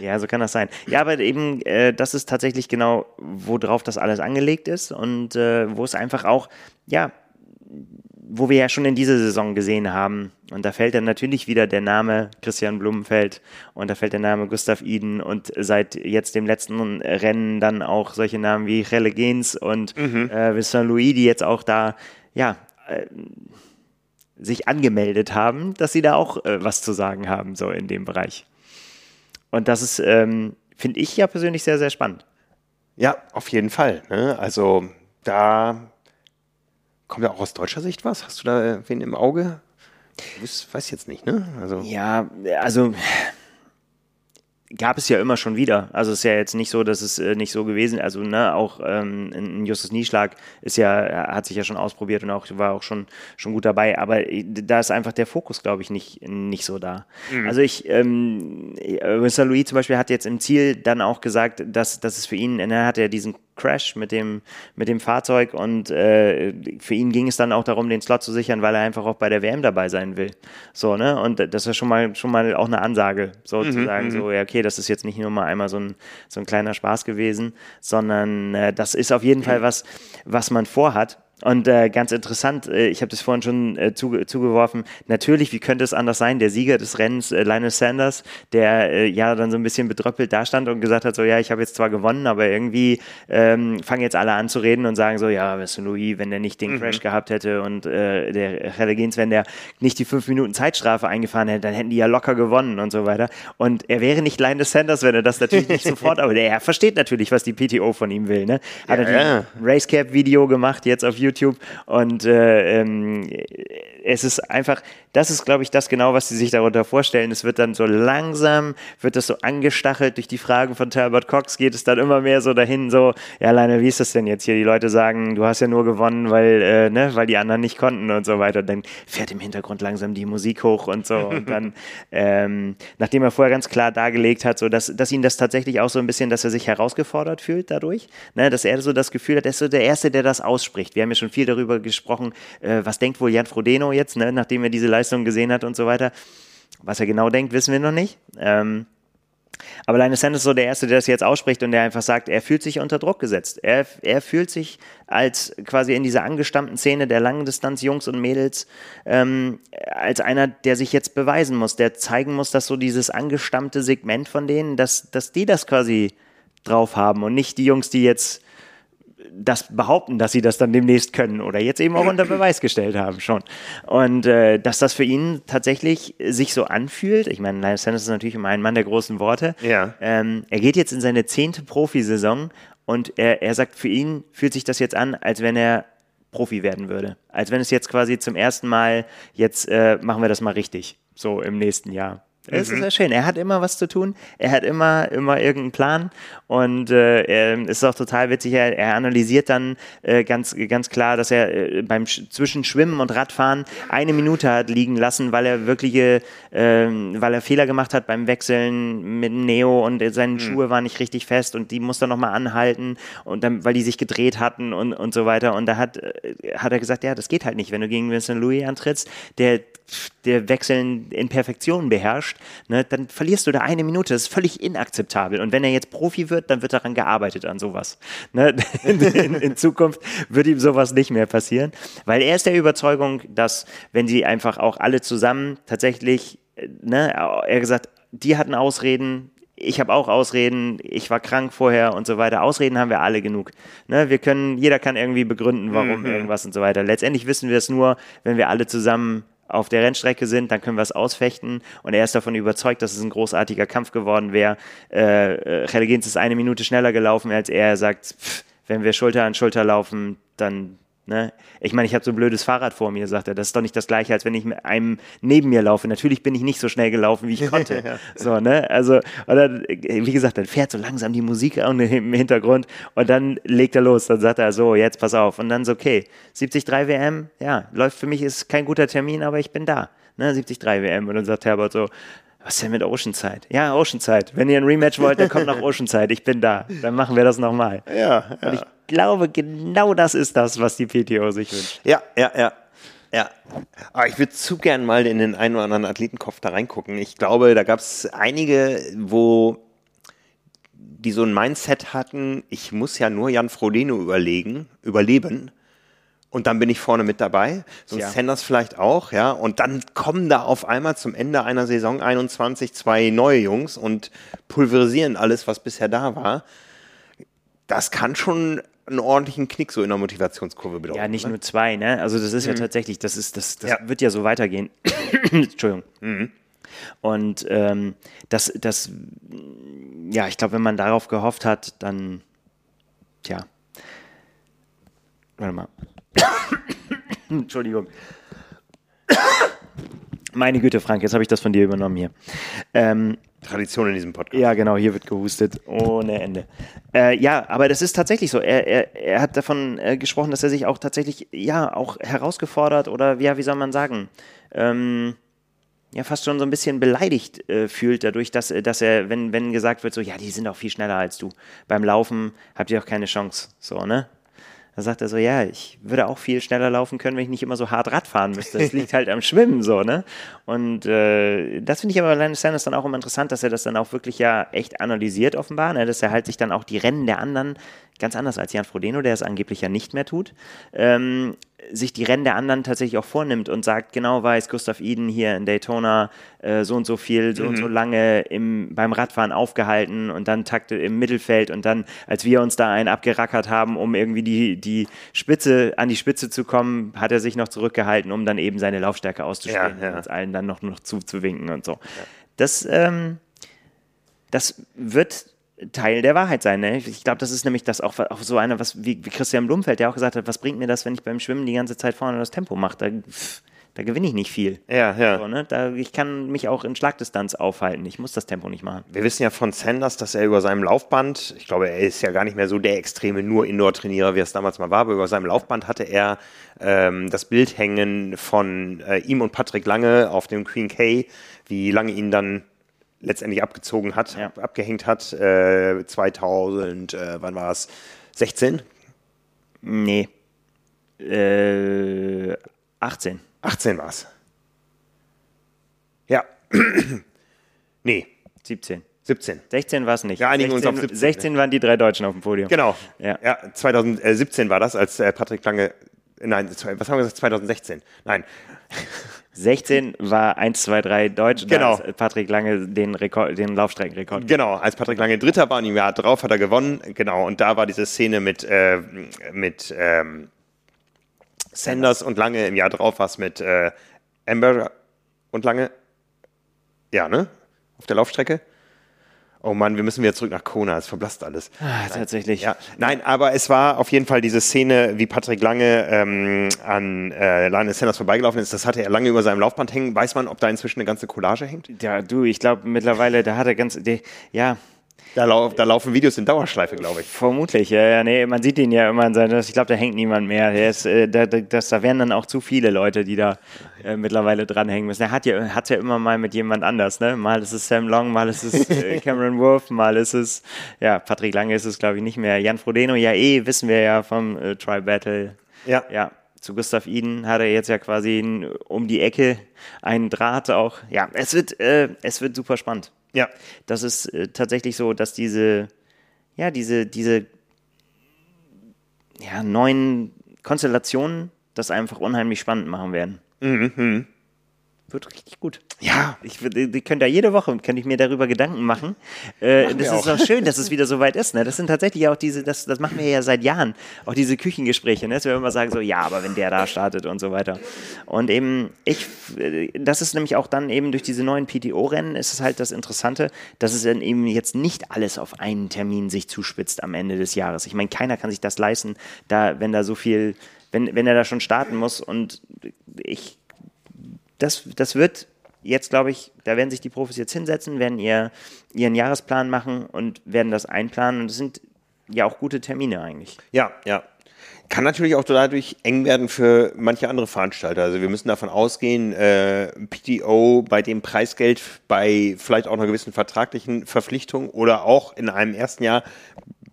Ja, so kann das sein. Ja, aber eben, äh, das ist tatsächlich genau, worauf das alles angelegt ist und äh, wo es einfach auch, ja, wo wir ja schon in dieser Saison gesehen haben. Und da fällt dann natürlich wieder der Name Christian Blumenfeld und da fällt der Name Gustav Iden und seit jetzt dem letzten Rennen dann auch solche Namen wie Relle Gens und äh, Vincent Louis, die jetzt auch da, ja, äh, sich angemeldet haben, dass sie da auch äh, was zu sagen haben, so in dem Bereich. Und das ist, ähm, finde ich ja persönlich sehr, sehr spannend. Ja, auf jeden Fall. Ne? Also da kommt ja auch aus deutscher Sicht was. Hast du da äh, wen im Auge? Ich weiß- jetzt nicht, ne? Also Ja, also gab es ja immer schon wieder. Also es ist ja jetzt nicht so, dass es äh, nicht so gewesen Also ne, auch ähm, ein Justus Nieschlag ist ja, er hat sich ja schon ausprobiert und auch war auch schon schon gut dabei. Aber äh, da ist einfach der Fokus, glaube ich, nicht nicht so da. Also ich, ähm, äh, Mr. Louis zum Beispiel hat jetzt im Ziel dann auch gesagt, dass dass es für ihn, er hat ja diesen Crash mit dem mit dem Fahrzeug und äh, für ihn ging es dann auch darum, den Slot zu sichern, weil er einfach auch bei der WM dabei sein will. So ne und das ist schon mal schon mal auch eine Ansage, sozusagen so ja okay, das ist jetzt nicht nur mal einmal so ein so ein kleiner Spaß gewesen, sondern äh, das ist auf jeden Fall was was man vorhat. Und äh, ganz interessant, äh, ich habe das vorhin schon äh, zuge zugeworfen, natürlich, wie könnte es anders sein, der Sieger des Rennens, äh, Linus Sanders, der äh, ja dann so ein bisschen bedröppelt dastand und gesagt hat, so ja, ich habe jetzt zwar gewonnen, aber irgendwie ähm, fangen jetzt alle an zu reden und sagen so, ja, weißt du, Louis, wenn der nicht den Crash gehabt hätte und äh, der Relegins, wenn der nicht die fünf Minuten Zeitstrafe eingefahren hätte, dann hätten die ja locker gewonnen und so weiter. Und er wäre nicht Linus Sanders, wenn er das natürlich nicht sofort, aber der, er versteht natürlich, was die PTO von ihm will, ne? Hat Ja, natürlich ja. ein Racecap-Video gemacht jetzt auf YouTube und äh, ähm, es ist einfach, das ist, glaube ich, das genau, was sie sich darunter vorstellen. Es wird dann so langsam, wird das so angestachelt durch die Fragen von Talbot Cox, geht es dann immer mehr so dahin, so, ja, Leine, wie ist das denn jetzt hier? Die Leute sagen, du hast ja nur gewonnen, weil, äh, ne, weil die anderen nicht konnten und so weiter. Dann fährt im Hintergrund langsam die Musik hoch und so. Und dann, ähm, nachdem er vorher ganz klar dargelegt hat, so, dass, dass ihn das tatsächlich auch so ein bisschen, dass er sich herausgefordert fühlt dadurch, ne, dass er so das Gefühl hat, er ist so der Erste, der das ausspricht. Wir haben ja schon viel darüber gesprochen, äh, was denkt wohl Jan Frodeno jetzt, ne, nachdem er diese Leistung gesehen hat und so weiter. Was er genau denkt, wissen wir noch nicht. Ähm, aber Linus Sanders ist so der Erste, der das jetzt ausspricht und der einfach sagt, er fühlt sich unter Druck gesetzt. Er, er fühlt sich als quasi in dieser angestammten Szene der Langdistanz-Jungs und Mädels ähm, als einer, der sich jetzt beweisen muss, der zeigen muss, dass so dieses angestammte Segment von denen, dass, dass die das quasi drauf haben und nicht die Jungs, die jetzt das behaupten, dass sie das dann demnächst können oder jetzt eben auch unter Beweis gestellt haben schon. Und äh, dass das für ihn tatsächlich sich so anfühlt, ich meine, Lionel Sanders ist natürlich immer ein Mann der großen Worte. Ja. Ähm, er geht jetzt in seine zehnte Profisaison und er, er sagt, für ihn fühlt sich das jetzt an, als wenn er Profi werden würde. Als wenn es jetzt quasi zum ersten Mal, jetzt äh, machen wir das mal richtig, so im nächsten Jahr. Es ist ja schön. Er hat immer was zu tun. Er hat immer, immer irgendeinen Plan. Und äh, er ist auch total witzig. Er, er analysiert dann äh, ganz, ganz klar, dass er äh, beim Sch zwischen Schwimmen und Radfahren eine Minute hat liegen lassen, weil er wirkliche, ähm, weil er Fehler gemacht hat beim Wechseln mit Neo und seine mhm. Schuhe waren nicht richtig fest und die musste er nochmal anhalten und dann, weil die sich gedreht hatten und, und so weiter. Und da hat, äh, hat er gesagt, ja, das geht halt nicht, wenn du gegen Vincent Louis antrittst, der der Wechseln in Perfektion beherrscht, ne, dann verlierst du da eine Minute. Das ist völlig inakzeptabel. Und wenn er jetzt Profi wird, dann wird daran gearbeitet an sowas. Ne? In, in, in, Zukunft wird ihm sowas nicht mehr passieren, weil er ist der Überzeugung, dass wenn sie einfach auch alle zusammen tatsächlich, ne, er gesagt, die hatten Ausreden, ich habe auch Ausreden, ich war krank vorher und so weiter. Ausreden haben wir alle genug. Ne, wir können, jeder kann irgendwie begründen, warum mhm. irgendwas und so weiter. Letztendlich wissen wir es nur, wenn wir alle zusammen auf der Rennstrecke sind, dann können wir es ausfechten. Und er ist davon überzeugt, dass es ein großartiger Kampf geworden wäre. Äh, Relegins ist eine Minute schneller gelaufen, als er. Er sagt, pff, wenn wir Schulter an Schulter laufen, dann Ne? Ich meine, ich habe so ein blödes Fahrrad vor mir, sagt er. Das ist doch nicht das Gleiche, als wenn ich mit einem neben mir laufe. Natürlich bin ich nicht so schnell gelaufen, wie ich konnte. ja. So, ne? Also, oder wie gesagt, dann fährt so langsam die Musik im Hintergrund und dann legt er los. Dann sagt er so, jetzt pass auf. Und dann so, okay, 73 WM, ja, läuft für mich, ist kein guter Termin, aber ich bin da. Ne? 73 WM. Und dann sagt Herbert so, was ist denn mit Oceanside? Ja, Oceanside. Wenn ihr ein Rematch wollt, dann kommt nach Oceanside. Ich bin da. Dann machen wir das nochmal. Ja, ja. Glaube, genau das ist das, was die PTO sich wünscht. Ja, ja, ja. Ja, aber ich würde zu gern mal in den einen oder anderen Athletenkopf da reingucken. Ich glaube, da gab es einige, wo die so ein Mindset hatten, ich muss ja nur Jan Frodeno überlegen, überleben und dann bin ich vorne mit dabei. Sonst ja. Sanders vielleicht auch, ja. Und dann kommen da auf einmal zum Ende einer Saison 21 zwei neue Jungs und pulverisieren alles, was bisher da war. Das kann schon einen ordentlichen Knick so in der Motivationskurve bedeuten. Ja, nicht ne? nur zwei, ne? Also das ist mhm. ja tatsächlich, das ist, das, das ja. wird ja so weitergehen. Entschuldigung. Mhm. Und ähm, das, das, ja, ich glaube, wenn man darauf gehofft hat, dann, tja. Warte mal. Entschuldigung. Meine Güte, Frank, jetzt habe ich das von dir übernommen hier. Ähm, Tradition in diesem Podcast. Ja, genau, hier wird gehustet ohne Ende. Äh, ja, aber das ist tatsächlich so. Er, er, er hat davon äh, gesprochen, dass er sich auch tatsächlich, ja, auch herausgefordert oder, ja, wie soll man sagen, ähm, ja, fast schon so ein bisschen beleidigt äh, fühlt dadurch, dass, äh, dass er, wenn, wenn gesagt wird, so, ja, die sind auch viel schneller als du. Beim Laufen habt ihr auch keine Chance. So, ne? Da sagt er so, ja, ich würde auch viel schneller laufen können, wenn ich nicht immer so hart Rad fahren müsste. Das liegt halt am Schwimmen so, ne? Und äh, das finde ich aber bei Lennon Sanders dann auch immer interessant, dass er das dann auch wirklich ja echt analysiert offenbar, ne? dass er halt sich dann auch die Rennen der anderen ganz anders als Jan Frodeno, der es angeblich ja nicht mehr tut, ähm, sich die Rennen der anderen tatsächlich auch vornimmt und sagt, genau weiß Gustav Eden hier in Daytona äh, so und so viel, so mhm. und so mhm. lange im, beim Radfahren aufgehalten und dann takte im Mittelfeld und dann, als wir uns da einen abgerackert haben, um irgendwie die, die Spitze, an die Spitze zu kommen, hat er sich noch zurückgehalten, um dann eben seine Laufstärke auszuspielen ja, ja. und uns allen dann noch, noch zuzuwinken und so. Ja. Das, ähm, das wird Teil der Wahrheit sein. Ne? Ich glaube, das ist nämlich das auch, auch so einer, was wie, wie, Christian Blumfeld, der auch gesagt hat, was bringt mir das, wenn ich beim Schwimmen die ganze Zeit vorne das Tempo mache? Da, da gewinne ich nicht viel. Ja, ja. So, ne? da, ich kann mich auch in Schlagdistanz aufhalten. Ich muss das Tempo nicht machen. Wir wissen ja von Sanders, dass er über seinem Laufband, ich glaube, er ist ja gar nicht mehr so der extreme nur Indoor-Trainierer, wie es damals mal war, aber über seinem Laufband hatte er ähm, das Bild hängen von äh, ihm und Patrick Lange auf dem Queen K, wie Lange ihn dann letztendlich abgezogen hat, ja. abgehängt hat. Äh, 2000, äh, wann war es? 16? Nee. Äh, 18. 18 war es. Ja. nee. 17. 17. 16 war es nicht. Ja, einigen 16, uns auf 17. 16 waren die drei Deutschen auf dem Podium. Genau. Ja, ja 2017 war das, als äh, Patrick Lange. Nein, was haben wir gesagt? 2016. Nein. 16 war 1, 2, 3 Deutsch. Genau. Patrick Lange den, Rekord, den Laufstreckenrekord. Genau, als Patrick Lange Dritter war, im Jahr drauf hat er gewonnen. Genau, und da war diese Szene mit, äh, mit ähm, Sanders und Lange. Im Jahr drauf war es mit äh, Amber und Lange. Ja, ne? Auf der Laufstrecke. Oh Mann, wir müssen wieder zurück nach Kona, es verblasst alles. Ah, tatsächlich. Ja, nein, aber es war auf jeden Fall diese Szene, wie Patrick Lange ähm, an äh, Lionel Sanders vorbeigelaufen ist. Das hatte er lange über seinem Laufband hängen. Weiß man, ob da inzwischen eine ganze Collage hängt? Ja, du, ich glaube mittlerweile, da hat er ganz, die, ja, Da, lau da laufen Videos in Dauerschleife, glaube ich. Vermutlich, ja, ja, nee, man sieht ihn ja immer in seiner, ich glaube, da hängt niemand mehr. Der ist, äh, da, da, das, da wären dann auch zu viele Leute, die da äh, mittlerweile dranhängen müssen. Er hat ja, hat ja immer mal mit jemand anders, ne? Mal ist es Sam Long, mal ist es äh, Cameron Wolf, mal ist es, ja, Patrick Lange ist es, glaube ich, nicht mehr. Jan Frodeno, ja eh, wissen wir ja vom äh, Tri-Battle. Ja. Ja, zu Gustav Iden hat er jetzt ja quasi um die Ecke einen Draht auch. Ja, es wird, äh, es wird super spannend. Ja. Das ist äh, tatsächlich so, dass diese, ja, diese, diese ja, neuen Konstellationen das einfach unheimlich spannend machen werden. Wird richtig gut. Ja. Ich, die können da jede Woche, könnte ich mir darüber Gedanken machen. Äh, das ist auch. auch schön, dass es wieder so weit ist. Ne? Das sind tatsächlich auch diese, das, das machen wir ja seit Jahren, auch diese Küchengespräche, ne? dass wir immer sagen so, ja, aber wenn der da startet und so weiter. Und eben, ich, äh, das ist nämlich auch dann eben durch diese neuen PTO-Rennen ist es halt das Interessante, dass es dann eben jetzt nicht alles auf einen Termin sich zuspitzt am Ende des Jahres. Ich meine, keiner kann sich das leisten, da, wenn da so viel, wenn, wenn er da schon starten muss und ich das, das wird jetzt, glaube ich, da werden sich die Profis jetzt hinsetzen, werden ihr, ihren Jahresplan machen und werden das einplanen. Und das sind ja auch gute Termine eigentlich. Ja, ja. Kann natürlich auch dadurch eng werden für manche andere Veranstalter. Also wir müssen davon ausgehen, äh, PTO bei dem Preisgeld, bei vielleicht auch einer gewissen vertraglichen Verpflichtung oder auch in einem ersten Jahr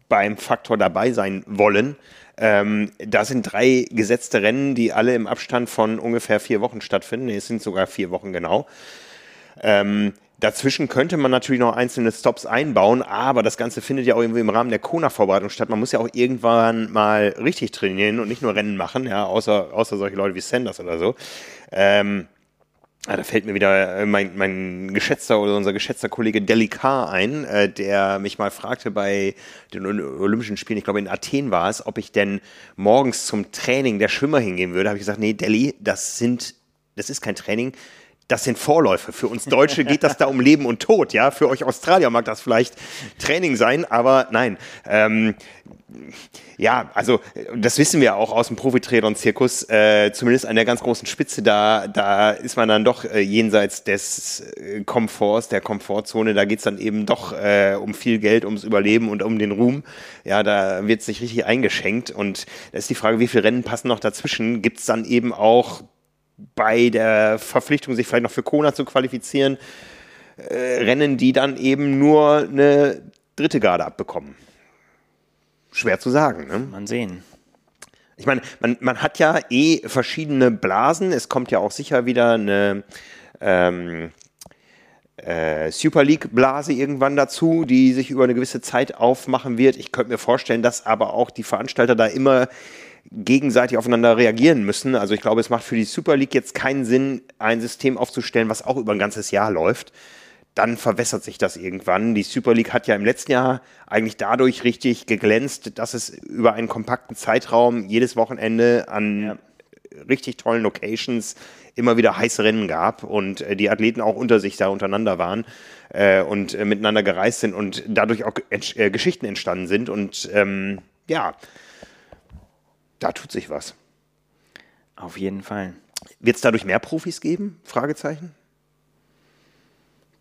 beim Faktor dabei sein wollen. Ähm, da sind drei gesetzte Rennen, die alle im Abstand von ungefähr vier Wochen stattfinden. Nee, es sind sogar vier Wochen genau. Ähm, dazwischen könnte man natürlich noch einzelne Stops einbauen, aber das Ganze findet ja auch irgendwie im Rahmen der Kona-Vorbereitung statt. Man muss ja auch irgendwann mal richtig trainieren und nicht nur Rennen machen, ja, außer, außer solche Leute wie Sanders oder so. Ähm, Ah, da fällt mir wieder äh, mein, mein geschätzter oder unser geschätzter Kollege Delikar ein, äh, der mich mal fragte bei den Ol- Olympischen Spielen, ich glaube in Athen war es, ob ich denn morgens zum Training der Schwimmer hingehen würde. Habe ich gesagt, nee, Delhi, das sind, das ist kein Training. Das sind Vorläufe. Für uns Deutsche geht das da um Leben und Tod, ja. Für euch Australier mag das vielleicht Training sein, aber nein. Ähm, ja, also das wissen wir auch aus dem Profitriathlon-Zirkus, äh, zumindest an der ganz großen Spitze, da, da ist man dann doch äh, jenseits des äh, Komforts, der Komfortzone, da geht's dann eben doch äh, um viel Geld, ums Überleben und um den Ruhm. Ja, da wird sich richtig eingeschenkt und da ist die Frage, wie viele Rennen passen noch dazwischen? Gibt's dann eben auch bei der Verpflichtung, sich vielleicht noch für Kona zu qualifizieren, äh, Rennen, die dann eben nur eine dritte Garde abbekommen? Schwer zu sagen, ne? Mal sehen. Ich meine, man, man hat ja eh verschiedene Blasen. Es kommt ja auch sicher wieder eine ähm, äh, Super League-Blase irgendwann dazu, die sich über eine gewisse Zeit aufmachen wird. Ich könnte mir vorstellen, dass aber auch die Veranstalter da immer gegenseitig aufeinander reagieren müssen. Also ich glaube, es macht für die Super League jetzt keinen Sinn, ein System aufzustellen, was auch über ein ganzes Jahr läuft. Dann verwässert sich das irgendwann. Die Super League hat ja im letzten Jahr eigentlich dadurch richtig geglänzt, dass es über einen kompakten Zeitraum jedes Wochenende an Ja. richtig tollen Locations immer wieder heiße Rennen gab und äh, die Athleten auch unter sich da untereinander waren äh, und äh, miteinander gereist sind und dadurch auch äh, Geschichten entstanden sind. Und ähm, ja, da tut sich was. Auf jeden Fall. Wird es dadurch mehr Profis geben? Fragezeichen.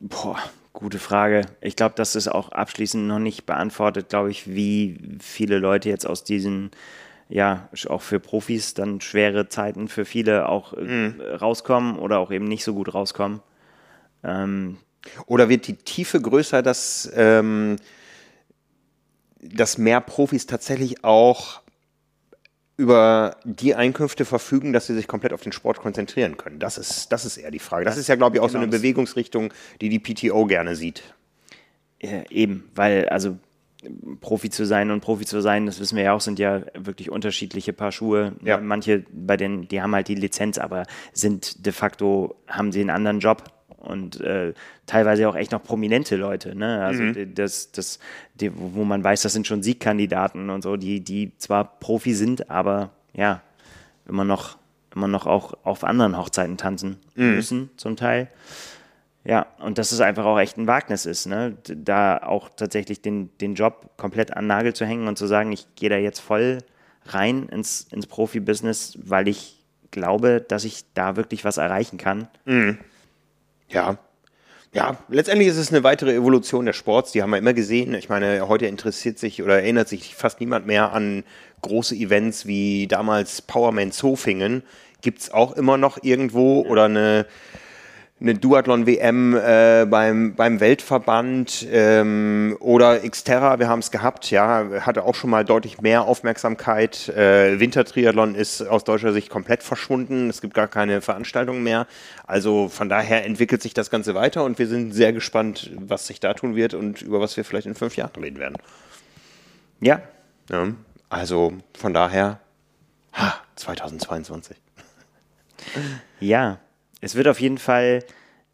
Boah, gute Frage. Ich glaube, das ist auch abschließend noch nicht beantwortet, glaube ich, wie viele Leute jetzt aus diesen, ja, auch für Profis dann schwere Zeiten für viele auch äh, rauskommen oder auch eben nicht so gut rauskommen. Ähm, Oder wird die Tiefe größer, dass, ähm, dass mehr Profis tatsächlich auch über die Einkünfte verfügen, dass sie sich komplett auf den Sport konzentrieren können? Das ist, das ist eher die Frage. Das ist ja, glaube ich, auch so genau eine das- Bewegungsrichtung, die die PTO gerne sieht. Ja, eben, weil also Profi zu sein und Profi zu sein, das wissen wir ja auch, sind ja wirklich unterschiedliche Paar Schuhe. Ja. Manche, bei denen, die haben halt die Lizenz, aber sind de facto, haben sie einen anderen Job und äh, teilweise auch echt noch prominente Leute, ne? Also die- das, das, die, wo man weiß, das sind schon Siegkandidaten und so, die, die zwar Profi sind, aber ja, immer noch, immer noch auch auf anderen Hochzeiten tanzen müssen, zum Teil. Ja, und dass es einfach auch echt ein Wagnis ist, ne? da auch tatsächlich den, den Job komplett an Nagel zu hängen und zu sagen, ich gehe da jetzt voll rein ins, ins Profibusiness, weil ich glaube, dass ich da wirklich was erreichen kann. Mhm. Ja. Ja, letztendlich ist es eine weitere Evolution des Sports, die haben wir immer gesehen. Ich meine, heute interessiert sich oder erinnert sich fast niemand mehr an große Events wie damals Powerman Zofingen. Gibt es auch immer noch irgendwo oder eine eine Duathlon-WM äh, beim, beim Weltverband ähm, oder Xterra, wir haben es gehabt, ja, hatte auch schon mal deutlich mehr Aufmerksamkeit. Äh, Wintertriathlon ist aus deutscher Sicht komplett verschwunden, es gibt gar keine Veranstaltungen mehr. Also von daher entwickelt sich das Ganze weiter und wir sind sehr gespannt, was sich da tun wird und über was wir vielleicht in fünf Jahren reden werden. Ja. ja also von daher, ha, 2022. Ja, es wird auf jeden Fall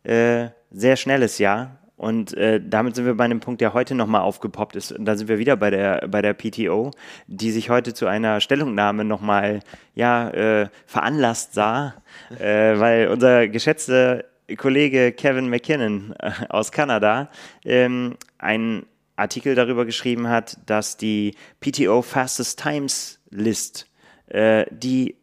äh, sehr schnelles Jahr. Und äh, damit sind wir bei einem Punkt, der heute nochmal aufgepoppt ist. Und da sind wir wieder bei der, bei der PTO, die sich heute zu einer Stellungnahme nochmal ja, äh, veranlasst sah, äh, weil unser geschätzter Kollege Kevin McKinnon äh, aus Kanada ähm, einen Artikel darüber geschrieben hat, dass die PTO Fastest Times List, äh, die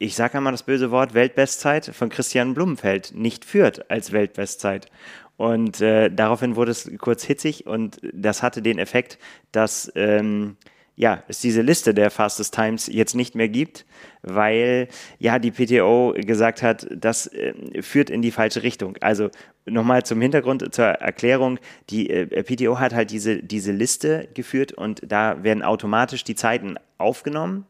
ich sage einmal das böse Wort, Weltbestzeit von Christian Blumenfeld nicht führt als Weltbestzeit. Und äh, daraufhin wurde es kurz hitzig und das hatte den Effekt, dass ähm, ja, es diese Liste der Fastest Times jetzt nicht mehr gibt, weil ja die PTO gesagt hat, das äh, führt in die falsche Richtung. Also nochmal zum Hintergrund, zur Erklärung, die äh, PTO hat halt diese, diese Liste geführt und da werden automatisch die Zeiten aufgenommen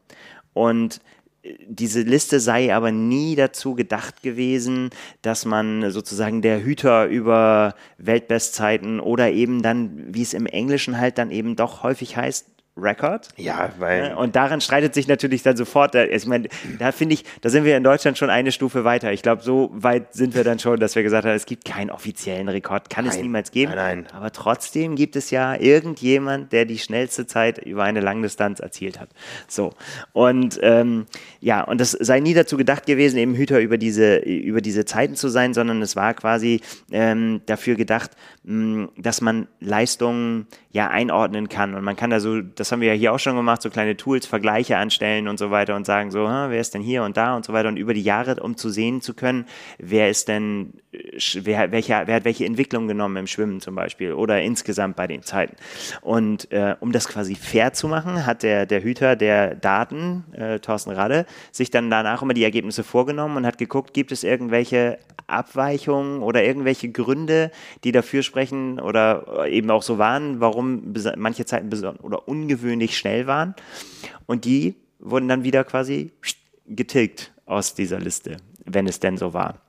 und diese Liste sei aber nie dazu gedacht gewesen, dass man sozusagen der Hüter über Weltbestzeiten oder eben dann, wie es im Englischen halt dann eben doch häufig heißt, Record. Ja, weil. Und daran streitet sich natürlich dann sofort, ich meine, da finde ich, da sind wir in Deutschland schon eine Stufe weiter. Ich glaube, so weit sind wir dann schon, dass wir gesagt haben, es gibt keinen offiziellen Rekord, kann nein, es niemals geben. Nein, nein. Aber trotzdem gibt es ja irgendjemand, der die schnellste Zeit über eine Langdistanz erzielt hat. So. Und ähm, ja, und das sei nie dazu gedacht gewesen, eben Hüter über diese, über diese Zeiten zu sein, sondern es war quasi ähm, dafür gedacht, mh, dass man Leistungen ja einordnen kann. Und man kann da so, das haben wir ja hier auch schon gemacht, so kleine Tools, Vergleiche anstellen und so weiter und sagen so, wer ist denn hier und da und so weiter. Und über die Jahre, um zu sehen zu können, wer ist denn, wer, welcher, wer hat welche Entwicklung genommen im Schwimmen zum Beispiel oder insgesamt bei den Zeiten. Und äh, um das quasi fair zu machen, hat der, der Hüter der Daten, äh, Thorsten Radde, sich dann danach immer die Ergebnisse vorgenommen und hat geguckt, gibt es irgendwelche Abweichungen oder irgendwelche Gründe, die dafür sprechen oder eben auch so waren, warum manche Zeiten oder ungewöhnlich schnell waren. Und die wurden dann wieder quasi getilgt aus dieser Liste, wenn es denn so war.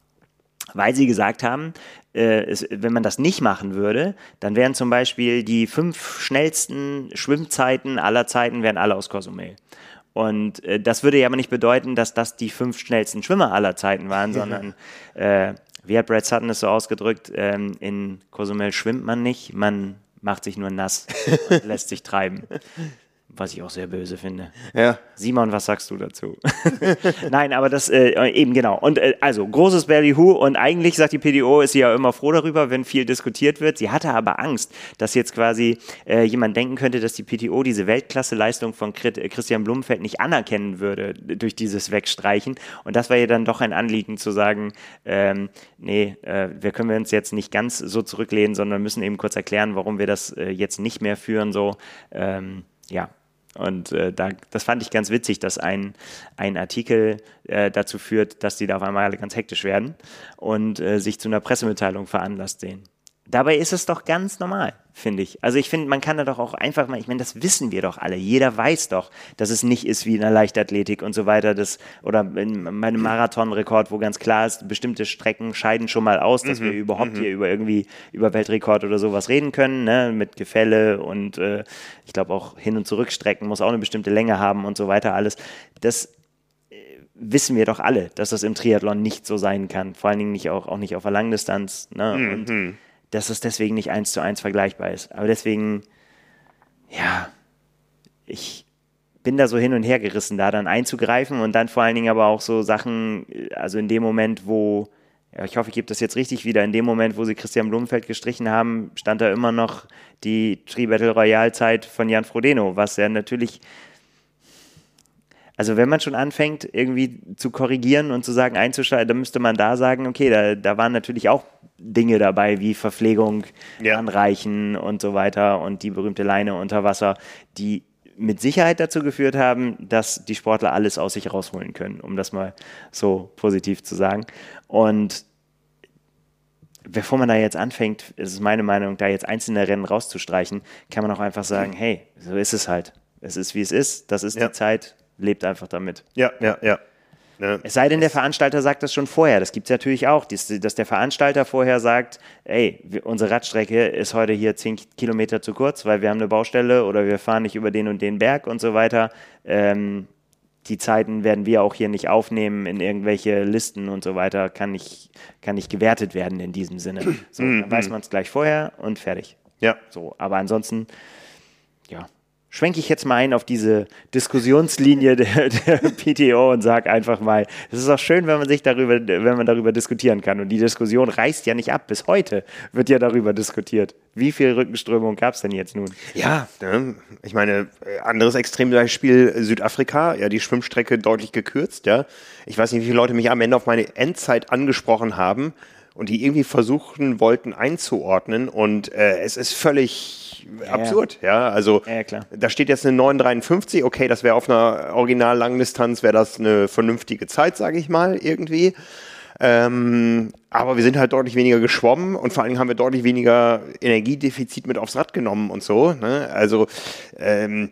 Weil sie gesagt haben, äh, es, wenn man das nicht machen würde, dann wären zum Beispiel die fünf schnellsten Schwimmzeiten aller Zeiten wären alle aus Cozumel. Und äh, das würde ja aber nicht bedeuten, dass das die fünf schnellsten Schwimmer aller Zeiten waren, sondern äh, wie hat Brad Sutton es so ausgedrückt, ähm, in Cozumel schwimmt man nicht, man macht sich nur nass und lässt sich treiben. Was ich auch sehr böse finde. Ja. Simon, was sagst du dazu? Nein, aber das äh, eben genau. Und äh, also großes Ballyhoo und eigentlich sagt die PDO, ist sie ja immer froh darüber, wenn viel diskutiert wird. Sie hatte aber Angst, dass jetzt quasi äh, jemand denken könnte, dass die PTO diese Weltklasse-Leistung von Christian Blumenfeld nicht anerkennen würde durch dieses Wegstreichen. Und das war ihr dann doch ein Anliegen zu sagen, ähm, nee, äh, wir können wir uns jetzt nicht ganz so zurücklehnen, sondern müssen eben kurz erklären, warum wir das äh, jetzt nicht mehr führen. So, ähm, ja, und äh, da, das fand ich ganz witzig, dass ein, ein Artikel äh, dazu führt, dass die da auf einmal alle ganz hektisch werden und äh, sich zu einer Pressemitteilung veranlasst sehen. Dabei ist es doch ganz normal, finde ich. Also ich finde, man kann da doch auch einfach mal, ich meine, das wissen wir doch alle. Jeder weiß doch, dass es nicht ist wie in der Leichtathletik und so weiter. Das, oder in meinem Marathonrekord, wo ganz klar ist, bestimmte Strecken scheiden schon mal aus, dass mhm. wir überhaupt mhm. hier über irgendwie über Weltrekord oder sowas reden können, ne? mit Gefälle und äh, ich glaube auch Hin- und Zurückstrecken muss auch eine bestimmte Länge haben und so weiter alles. Das äh, wissen wir doch alle, dass das im Triathlon nicht so sein kann. Vor allen Dingen nicht auch, auch nicht auf der Langdistanz. Ne? Mhm. Und dass es deswegen nicht eins zu eins vergleichbar ist. Aber deswegen, ja, ich bin da so hin und her gerissen, da dann einzugreifen und dann vor allen Dingen aber auch so Sachen, also in dem Moment, wo ja, ich hoffe, ich gebe das jetzt richtig wieder. In dem Moment, wo sie Christian Blumenfeld gestrichen haben, stand da immer noch die Tri-Battle Royale-Zeit von Jan Frodeno, was ja natürlich also wenn man schon anfängt, irgendwie zu korrigieren und zu sagen, einzuschalten, dann müsste man da sagen, okay, da, da waren natürlich auch Dinge dabei wie Verpflegung, ja. Anreichen und so weiter und die berühmte Leine unter Wasser, die mit Sicherheit dazu geführt haben, dass die Sportler alles aus sich rausholen können, um das mal so positiv zu sagen. Und bevor man da jetzt anfängt, ist es meine Meinung, da jetzt einzelne Rennen rauszustreichen, kann man auch einfach sagen, hey, so ist es halt. Es ist, wie es ist. Das ist ja. die Zeit lebt einfach damit. Ja, ja, ja. Ne? Es sei denn, der Veranstalter sagt das schon vorher. Das gibt es natürlich auch, dass, der Veranstalter vorher sagt, ey, unsere Radstrecke ist heute hier 10 Kilometer zu kurz, weil wir haben eine Baustelle oder wir fahren nicht über den und den Berg und so weiter. Ähm, die Zeiten werden wir auch hier nicht aufnehmen in irgendwelche Listen und so weiter, kann nicht, kann nicht gewertet werden in diesem Sinne. So, dann weiß man es gleich vorher und fertig. Ja. So, aber ansonsten, ja, schwenke ich jetzt mal ein auf diese Diskussionslinie der, der PTO und sage einfach mal, es ist auch schön, wenn man sich darüber, wenn man darüber diskutieren kann. Und die Diskussion reißt ja nicht ab. Bis heute wird ja darüber diskutiert. Wie viel Rückenströmung gab es denn jetzt nun? Ja, ne? ich meine, anderes Extrembeispiel Südafrika, ja, die Schwimmstrecke deutlich gekürzt, ja. Ich weiß nicht, wie viele Leute mich am Ende auf meine Endzeit angesprochen haben und die irgendwie versuchen wollten einzuordnen und äh, es ist völlig ja, absurd, ja. Also ja, klar. da steht jetzt eine 953, okay, das wäre auf einer original Langdistanz wäre das eine vernünftige Zeit, sage ich mal irgendwie. Ähm, aber wir sind halt deutlich weniger geschwommen und vor allen Dingen haben wir deutlich weniger Energiedefizit mit aufs Rad genommen und so. Ne? Also ähm,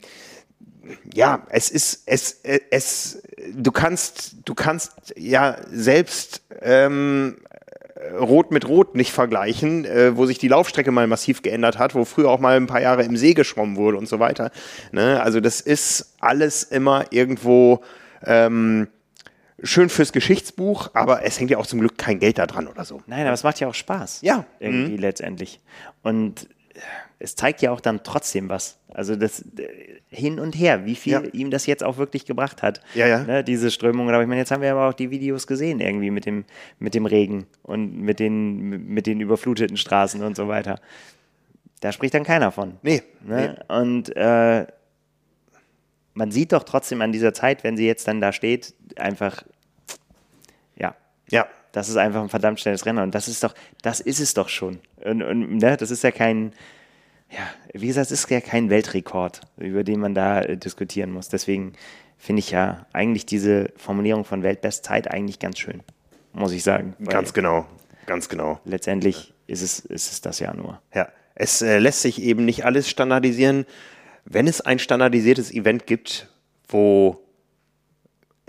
ja, es ist, es, es, du kannst, du kannst ja selbst ähm, Rot mit Rot nicht vergleichen, äh, wo sich die Laufstrecke mal massiv geändert hat, wo früher auch mal ein paar Jahre im See geschwommen wurde und so weiter. Ne? Also das ist alles immer irgendwo ähm, schön fürs Geschichtsbuch, aber es hängt ja auch zum Glück kein Geld da dran oder so. Nein, aber es macht ja auch Spaß. Ja. Irgendwie mhm. letztendlich. Und es zeigt ja auch dann trotzdem was. Also das äh, hin und her, wie viel ja. ihm das jetzt auch wirklich gebracht hat. Ja, ja. Ne, diese Strömung. Aber ich meine, jetzt haben wir aber auch die Videos gesehen, irgendwie mit dem, mit dem Regen und mit den, mit den überfluteten Straßen und so weiter. Da spricht dann keiner von. Nee. Ne? nee. Und äh, man sieht doch trotzdem an dieser Zeit, wenn sie jetzt dann da steht, einfach, ja. Ja. Das ist einfach ein verdammt schnelles Rennen. Und das ist doch, das ist es doch schon. Und, und ne, das ist ja kein, ja, wie gesagt, es ist ja kein Weltrekord, über den man da äh, diskutieren muss. Deswegen finde ich ja eigentlich diese Formulierung von Weltbestzeit eigentlich ganz schön, muss ich sagen. Ganz genau, ganz genau. Letztendlich ist es, ist es das ja nur. Ja, es äh, lässt sich eben nicht alles standardisieren. Wenn es ein standardisiertes Event gibt, wo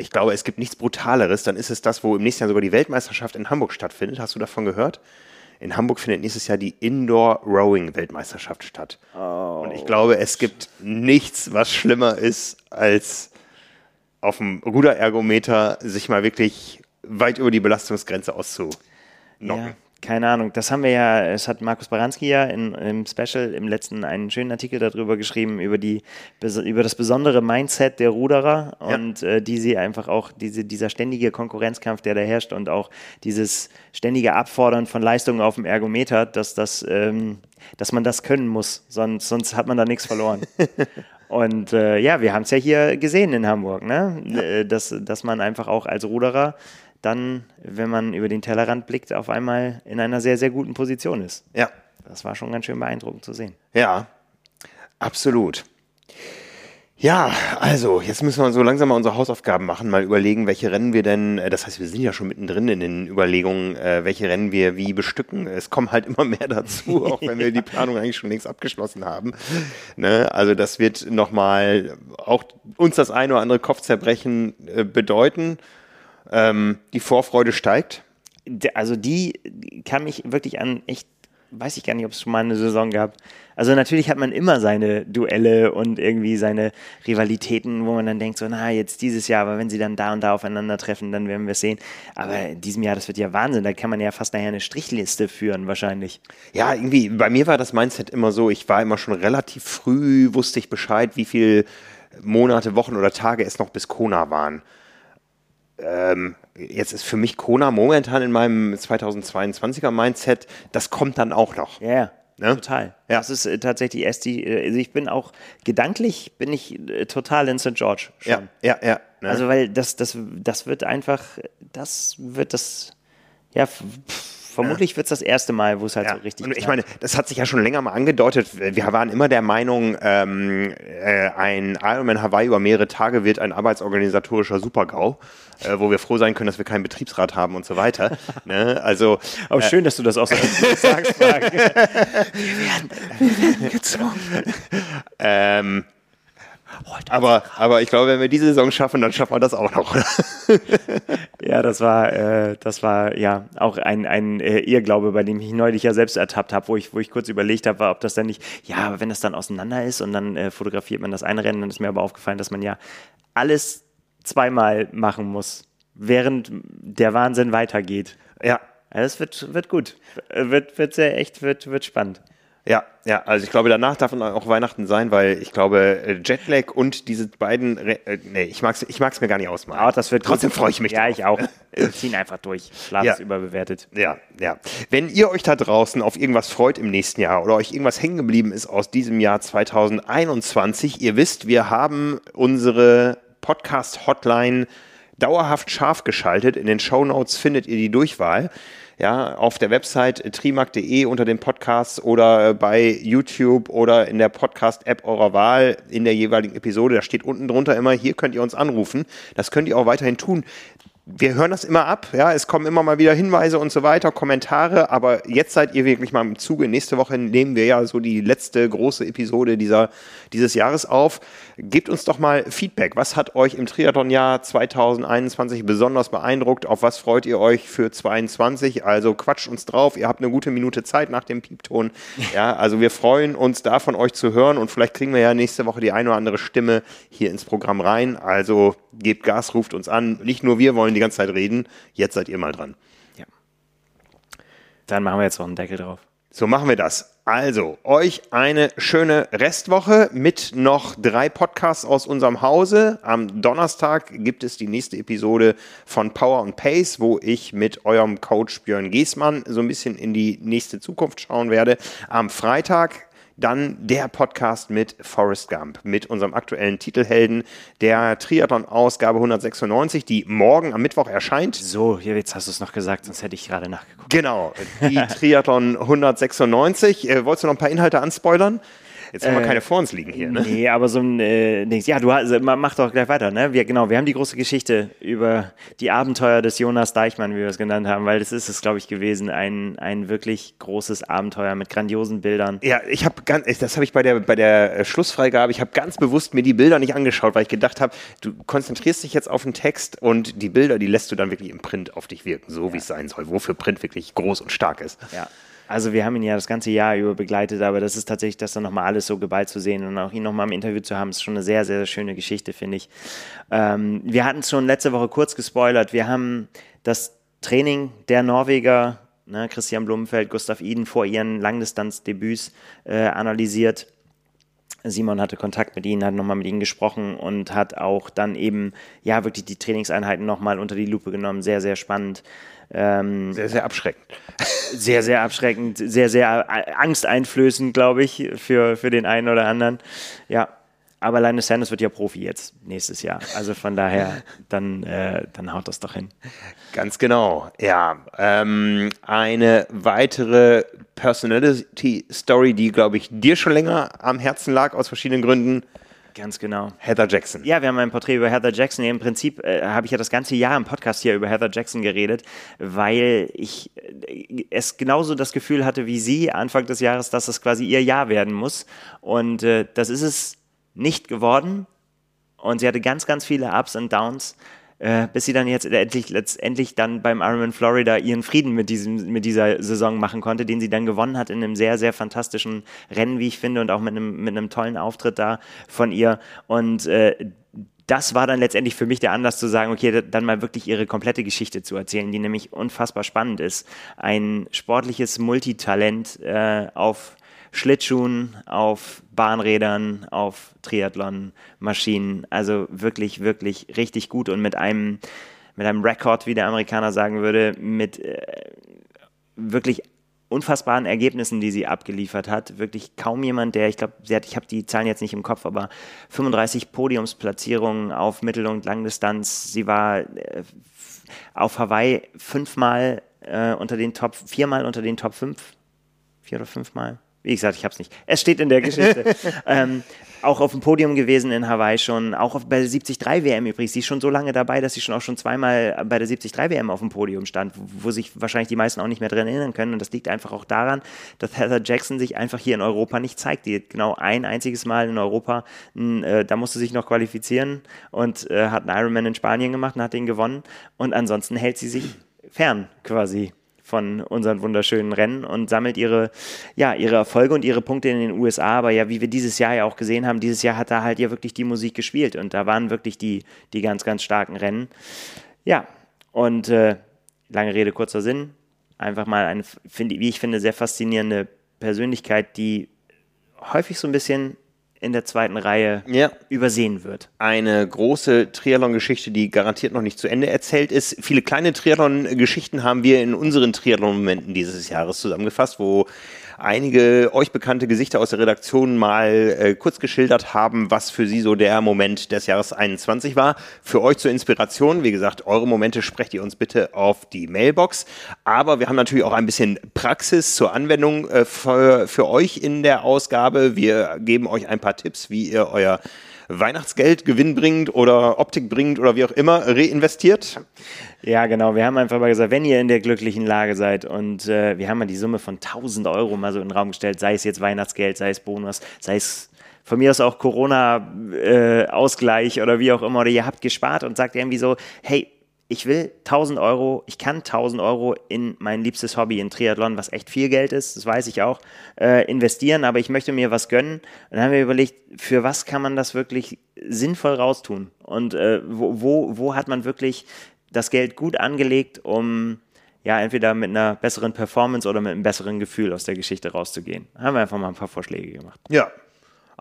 ich glaube, es gibt nichts Brutaleres, dann ist es das, wo im nächsten Jahr sogar die Weltmeisterschaft in Hamburg stattfindet. Hast du davon gehört? In Hamburg findet nächstes Jahr die Indoor Rowing Weltmeisterschaft statt. Oh. Und ich glaube, es gibt nichts, was schlimmer ist, als auf dem Ruderergometer sich mal wirklich weit über die Belastungsgrenze auszunocken. Ja, keine Ahnung. Das haben wir ja, es hat Markus Baranski ja in, im Special im letzten einen schönen Artikel darüber geschrieben, über, die, über das besondere Mindset der Ruderer ja. und äh, die sie einfach auch, diese, dieser ständige Konkurrenzkampf, der da herrscht und auch dieses ständige Abfordern von Leistungen auf dem Ergometer, dass, das, ähm, dass man das können muss, sonst, sonst hat man da nichts verloren. Und äh, ja, wir haben es ja hier gesehen in Hamburg, ne? Ja. Äh, dass, dass man einfach auch als Ruderer dann, wenn man über den Tellerrand blickt, auf einmal in einer sehr, sehr guten Position ist. Ja. Das war schon ganz schön beeindruckend zu sehen. Ja, absolut. Ja, also jetzt müssen wir so langsam mal unsere Hausaufgaben machen, mal überlegen, welche Rennen wir denn, äh, das heißt, wir sind ja schon mittendrin in den Überlegungen, äh, welche Rennen wir wie bestücken. Es kommen halt immer mehr dazu, auch wenn wir die Planung eigentlich schon längst abgeschlossen haben. Ne? Also das wird nochmal auch uns das eine oder andere Kopfzerbrechen äh, bedeuten. Ähm, die Vorfreude steigt. Also die kann mich wirklich an echt, weiß ich gar nicht, ob es schon mal eine Saison gab. Also natürlich hat man immer seine Duelle und irgendwie seine Rivalitäten, wo man dann denkt, so, na, jetzt dieses Jahr, aber wenn sie dann da und da aufeinandertreffen, dann werden wir es sehen. Aber in diesem Jahr, das wird ja Wahnsinn, da kann man ja fast nachher eine Strichliste führen, wahrscheinlich. Ja, irgendwie, bei mir war das Mindset immer so, ich war immer schon relativ früh, wusste ich Bescheid, wie viele Monate, Wochen oder Tage es noch bis Kona waren ähm, jetzt ist für mich Kona momentan in meinem 2022er Mindset, das kommt dann auch noch. Ja, yeah. Ne? Total. Ja. Das ist äh, tatsächlich erst die, äh, also ich bin auch gedanklich bin ich äh, total in St. George schon. Ja, ja, ja. Ne? Also weil das, das, das wird einfach, das wird das, ja, pff, vermutlich wird es das erste Mal, wo es halt ja. so richtig. Und ich meine, das hat sich ja schon länger mal angedeutet. Wir waren immer der Meinung, ähm, äh, ein Ironman Hawaii über mehrere Tage wird ein arbeitsorganisatorischer Supergau, äh, wo wir froh sein können, dass wir keinen Betriebsrat haben und so weiter. ne? Also, Aber äh, schön, dass du das auch so sagst, wir, werden, wir werden gezwungen. ähm, aber, aber ich glaube, wenn wir diese Saison schaffen, dann schaffen wir das auch noch. ja, das war, äh, das war ja auch ein, ein äh, Irrglaube, bei dem ich neulich ja selbst ertappt habe, wo ich, wo ich kurz überlegt habe, ob das dann nicht, ja, aber wenn das dann auseinander ist und dann äh, fotografiert man das eine Rennen, dann ist mir aber aufgefallen, dass man ja alles zweimal machen muss, während der Wahnsinn weitergeht. Ja. Es wird, wird gut. Wird, wird sehr echt, wird, wird spannend. Ja, ja, also ich glaube, danach darf auch Weihnachten sein, weil ich glaube, äh, Jetlag und diese beiden, Re äh, nee, ich mag's, ich mag's mir gar nicht ausmalen. Aber das wird Trotzdem freue ich mich. Ja, drauf. ich auch. Wir ziehen einfach durch. Schlaf ja. ist überbewertet. Ja, ja. Wenn ihr euch da draußen auf irgendwas freut im nächsten Jahr oder euch irgendwas hängen geblieben ist aus diesem Jahr 2021, ihr wisst, wir haben unsere Podcast-Hotline dauerhaft scharf geschaltet. In den Show Notes findet ihr die Durchwahl ja, auf der Website trimark.de unter dem Podcast oder bei YouTube oder in der Podcast-App eurer Wahl in der jeweiligen Episode. Da steht unten drunter immer, hier könnt ihr uns anrufen. Das könnt ihr auch weiterhin tun wir hören das immer ab, ja, es kommen immer mal wieder Hinweise und so weiter, Kommentare, aber jetzt seid ihr wirklich mal im Zuge. Nächste Woche nehmen wir ja so die letzte große Episode dieser, dieses Jahres auf. Gebt uns doch mal Feedback. Was hat euch im Triathlon-Jahr 2021 besonders beeindruckt? Auf was freut ihr euch für 2022? Also quatscht uns drauf. Ihr habt eine gute Minute Zeit nach dem Piepton. Ja, also wir freuen uns da von euch zu hören und vielleicht kriegen wir ja nächste Woche die eine oder andere Stimme hier ins Programm rein. Also gebt Gas, ruft uns an. Nicht nur wir wollen die ganze Zeit reden. Jetzt seid ihr mal dran. Ja. Dann machen wir jetzt noch einen Deckel drauf. So machen wir das. Also, euch eine schöne Restwoche mit noch drei Podcasts aus unserem Hause. Am Donnerstag gibt es die nächste Episode von Power and Pace, wo ich mit eurem Coach Björn Giesmann so ein bisschen in die nächste Zukunft schauen werde. Am Freitag dann der Podcast mit Forrest Gump, mit unserem aktuellen Titelhelden der Triathlon-Ausgabe 196, die morgen am Mittwoch erscheint. So, jetzt hast du es noch gesagt, sonst hätte ich gerade nachgeguckt. Genau, die Triathlon 196. Äh, wolltest du noch ein paar Inhalte anspoilern? Jetzt haben wir äh, keine vor uns liegen hier, ne? Nee, aber so ein äh, Dings. Ja, du also, mach doch gleich weiter, ne? Wir, genau, wir haben die große Geschichte über die Abenteuer des Jonas Deichmann, wie wir es genannt haben, weil das ist es, glaube ich, gewesen. Ein, ein wirklich großes Abenteuer mit grandiosen Bildern. Ja, ich habe ganz, das habe ich bei der, bei der äh, Schlussfreigabe, ich habe ganz bewusst mir die Bilder nicht angeschaut, weil ich gedacht habe, du konzentrierst dich jetzt auf den Text und die Bilder, die lässt du dann wirklich im Print auf dich wirken, so ja. wie es sein soll, wofür Print wirklich groß und stark ist. Ja. Also wir haben ihn ja das ganze Jahr über begleitet, aber das ist tatsächlich, das dann nochmal alles so geballt zu sehen und auch ihn nochmal im Interview zu haben, ist schon eine sehr, sehr schöne Geschichte, finde ich. Ähm, wir hatten es schon letzte Woche kurz gespoilert. Wir haben das Training der Norweger, ne, Christian Blumenfeld, Gustav Iden, vor ihren Langdistanzdebüts äh, analysiert. Simon hatte Kontakt mit ihnen, hat nochmal mit ihnen gesprochen und hat auch dann eben, ja, wirklich die Trainingseinheiten nochmal unter die Lupe genommen. Sehr, sehr spannend. Ähm, sehr, sehr abschreckend. Sehr, sehr abschreckend, sehr, sehr angsteinflößend, glaube ich, für, für den einen oder anderen. Ja, aber Linus Sanders wird ja Profi jetzt nächstes Jahr. Also von daher, dann, äh, dann haut das doch hin. Ganz genau, ja. Ähm, eine weitere Personality-Story, die, glaube ich, dir schon länger am Herzen lag, aus verschiedenen Gründen. Ganz genau. Heather Jackson. Ja, wir haben ein Porträt über Heather Jackson. Im Prinzip äh, habe ich ja das ganze Jahr im Podcast hier über Heather Jackson geredet, weil ich äh, es genauso das Gefühl hatte wie Sie Anfang des Jahres, dass es quasi ihr Jahr werden muss. Und äh, das ist es nicht geworden. Und sie hatte ganz, ganz viele Ups und Downs äh, bis sie dann jetzt endlich, letztendlich dann beim Ironman Florida ihren Frieden mit, diesem, mit dieser Saison machen konnte, den sie dann gewonnen hat in einem sehr, sehr fantastischen Rennen, wie ich finde, und auch mit einem, mit einem tollen Auftritt da von ihr. Und äh, das war dann letztendlich für mich der Anlass zu sagen, okay, dann mal wirklich ihre komplette Geschichte zu erzählen, die nämlich unfassbar spannend ist. Ein sportliches Multitalent äh, auf Schlittschuhen, auf Bahnrädern, auf Triathlon-Maschinen. Also wirklich, wirklich richtig gut und mit einem mit einem Rekord, wie der Amerikaner sagen würde, mit äh, wirklich unfassbaren Ergebnissen, die sie abgeliefert hat. Wirklich kaum jemand, der, ich glaube, ich habe die Zahlen jetzt nicht im Kopf, aber 35 Podiumsplatzierungen auf Mittel- und Langdistanz. Sie war äh, auf Hawaii fünfmal äh, unter den Top, viermal unter den Top 5. Vier oder fünfmal? Wie gesagt, ich habe es nicht. Es steht in der Geschichte. ähm, auch auf dem Podium gewesen in Hawaii schon, auch auf, bei der 73 WM übrigens. Sie ist schon so lange dabei, dass sie schon auch schon zweimal bei der 73 WM auf dem Podium stand, wo, wo sich wahrscheinlich die meisten auch nicht mehr dran erinnern können. Und das liegt einfach auch daran, dass Heather Jackson sich einfach hier in Europa nicht zeigt. Die hat genau ein einziges Mal in Europa, äh, da musste sich noch qualifizieren und äh, hat einen Ironman in Spanien gemacht und hat den gewonnen. Und ansonsten hält sie sich fern quasi von unseren wunderschönen Rennen und sammelt ihre, ja, ihre Erfolge und ihre Punkte in den USA. Aber ja, wie wir dieses Jahr ja auch gesehen haben, dieses Jahr hat da halt ja wirklich die Musik gespielt und da waren wirklich die, die ganz, ganz starken Rennen. Ja, und äh, lange Rede, kurzer Sinn. Einfach mal eine, find, wie ich finde, sehr faszinierende Persönlichkeit, die häufig so ein bisschen in der zweiten Reihe ja. übersehen wird. Eine große Triathlon-Geschichte, die garantiert noch nicht zu Ende erzählt ist. Viele kleine Triathlon-Geschichten haben wir in unseren Triathlon-Momenten dieses Jahres zusammengefasst, wo einige euch bekannte Gesichter aus der Redaktion mal äh, kurz geschildert haben, was für sie so der Moment des Jahres 21 war. Für euch zur Inspiration, wie gesagt, eure Momente sprecht ihr uns bitte auf die Mailbox. Aber wir haben natürlich auch ein bisschen Praxis zur Anwendung äh, für, für euch in der Ausgabe. Wir geben euch ein paar Tipps, wie ihr euer Weihnachtsgeld gewinnbringend oder Optik bringend oder wie auch immer reinvestiert. Ja, genau. Wir haben einfach mal gesagt, wenn ihr in der glücklichen Lage seid und äh, wir haben mal die Summe von 1000 Euro mal so in den Raum gestellt, sei es jetzt Weihnachtsgeld, sei es Bonus, sei es von mir aus auch Corona-Ausgleich äh, oder wie auch immer, oder ihr habt gespart und sagt irgendwie so, hey, ich will 1000 Euro, ich kann 1000 Euro in mein liebstes Hobby, in Triathlon, was echt viel Geld ist, das weiß ich auch, äh, investieren, aber ich möchte mir was gönnen. Und dann haben wir überlegt, für was kann man das wirklich sinnvoll raustun? Und äh, wo, wo, wo hat man wirklich das Geld gut angelegt, um ja entweder mit einer besseren Performance oder mit einem besseren Gefühl aus der Geschichte rauszugehen? Haben wir einfach mal ein paar Vorschläge gemacht. Ja,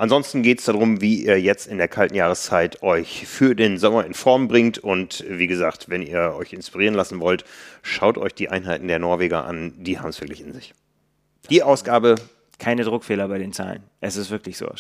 Ansonsten geht es darum, wie ihr jetzt in der kalten Jahreszeit euch für den Sommer in Form bringt. Und wie gesagt, wenn ihr euch inspirieren lassen wollt, schaut euch die Einheiten der Norweger an. Die haben es wirklich in sich. Die Ausgabe. Keine Druckfehler bei den Zahlen. Es ist wirklich so.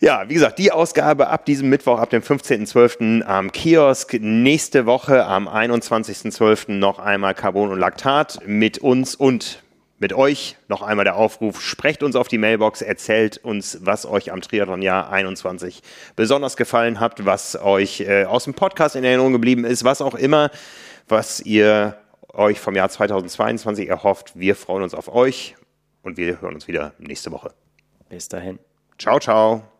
Ja, wie gesagt, die Ausgabe ab diesem Mittwoch, ab dem 15.12. am Kiosk. Nächste Woche am 21.12. noch einmal Carbon und Laktat mit uns und mit euch noch einmal der Aufruf, sprecht uns auf die Mailbox, erzählt uns, was euch am Triathlon-Jahr 21 besonders gefallen hat, was euch äh, aus dem Podcast in Erinnerung geblieben ist, was auch immer, was ihr euch vom Jahr 2022 erhofft. Wir freuen uns auf euch und wir hören uns wieder nächste Woche. Bis dahin. Ciao, ciao.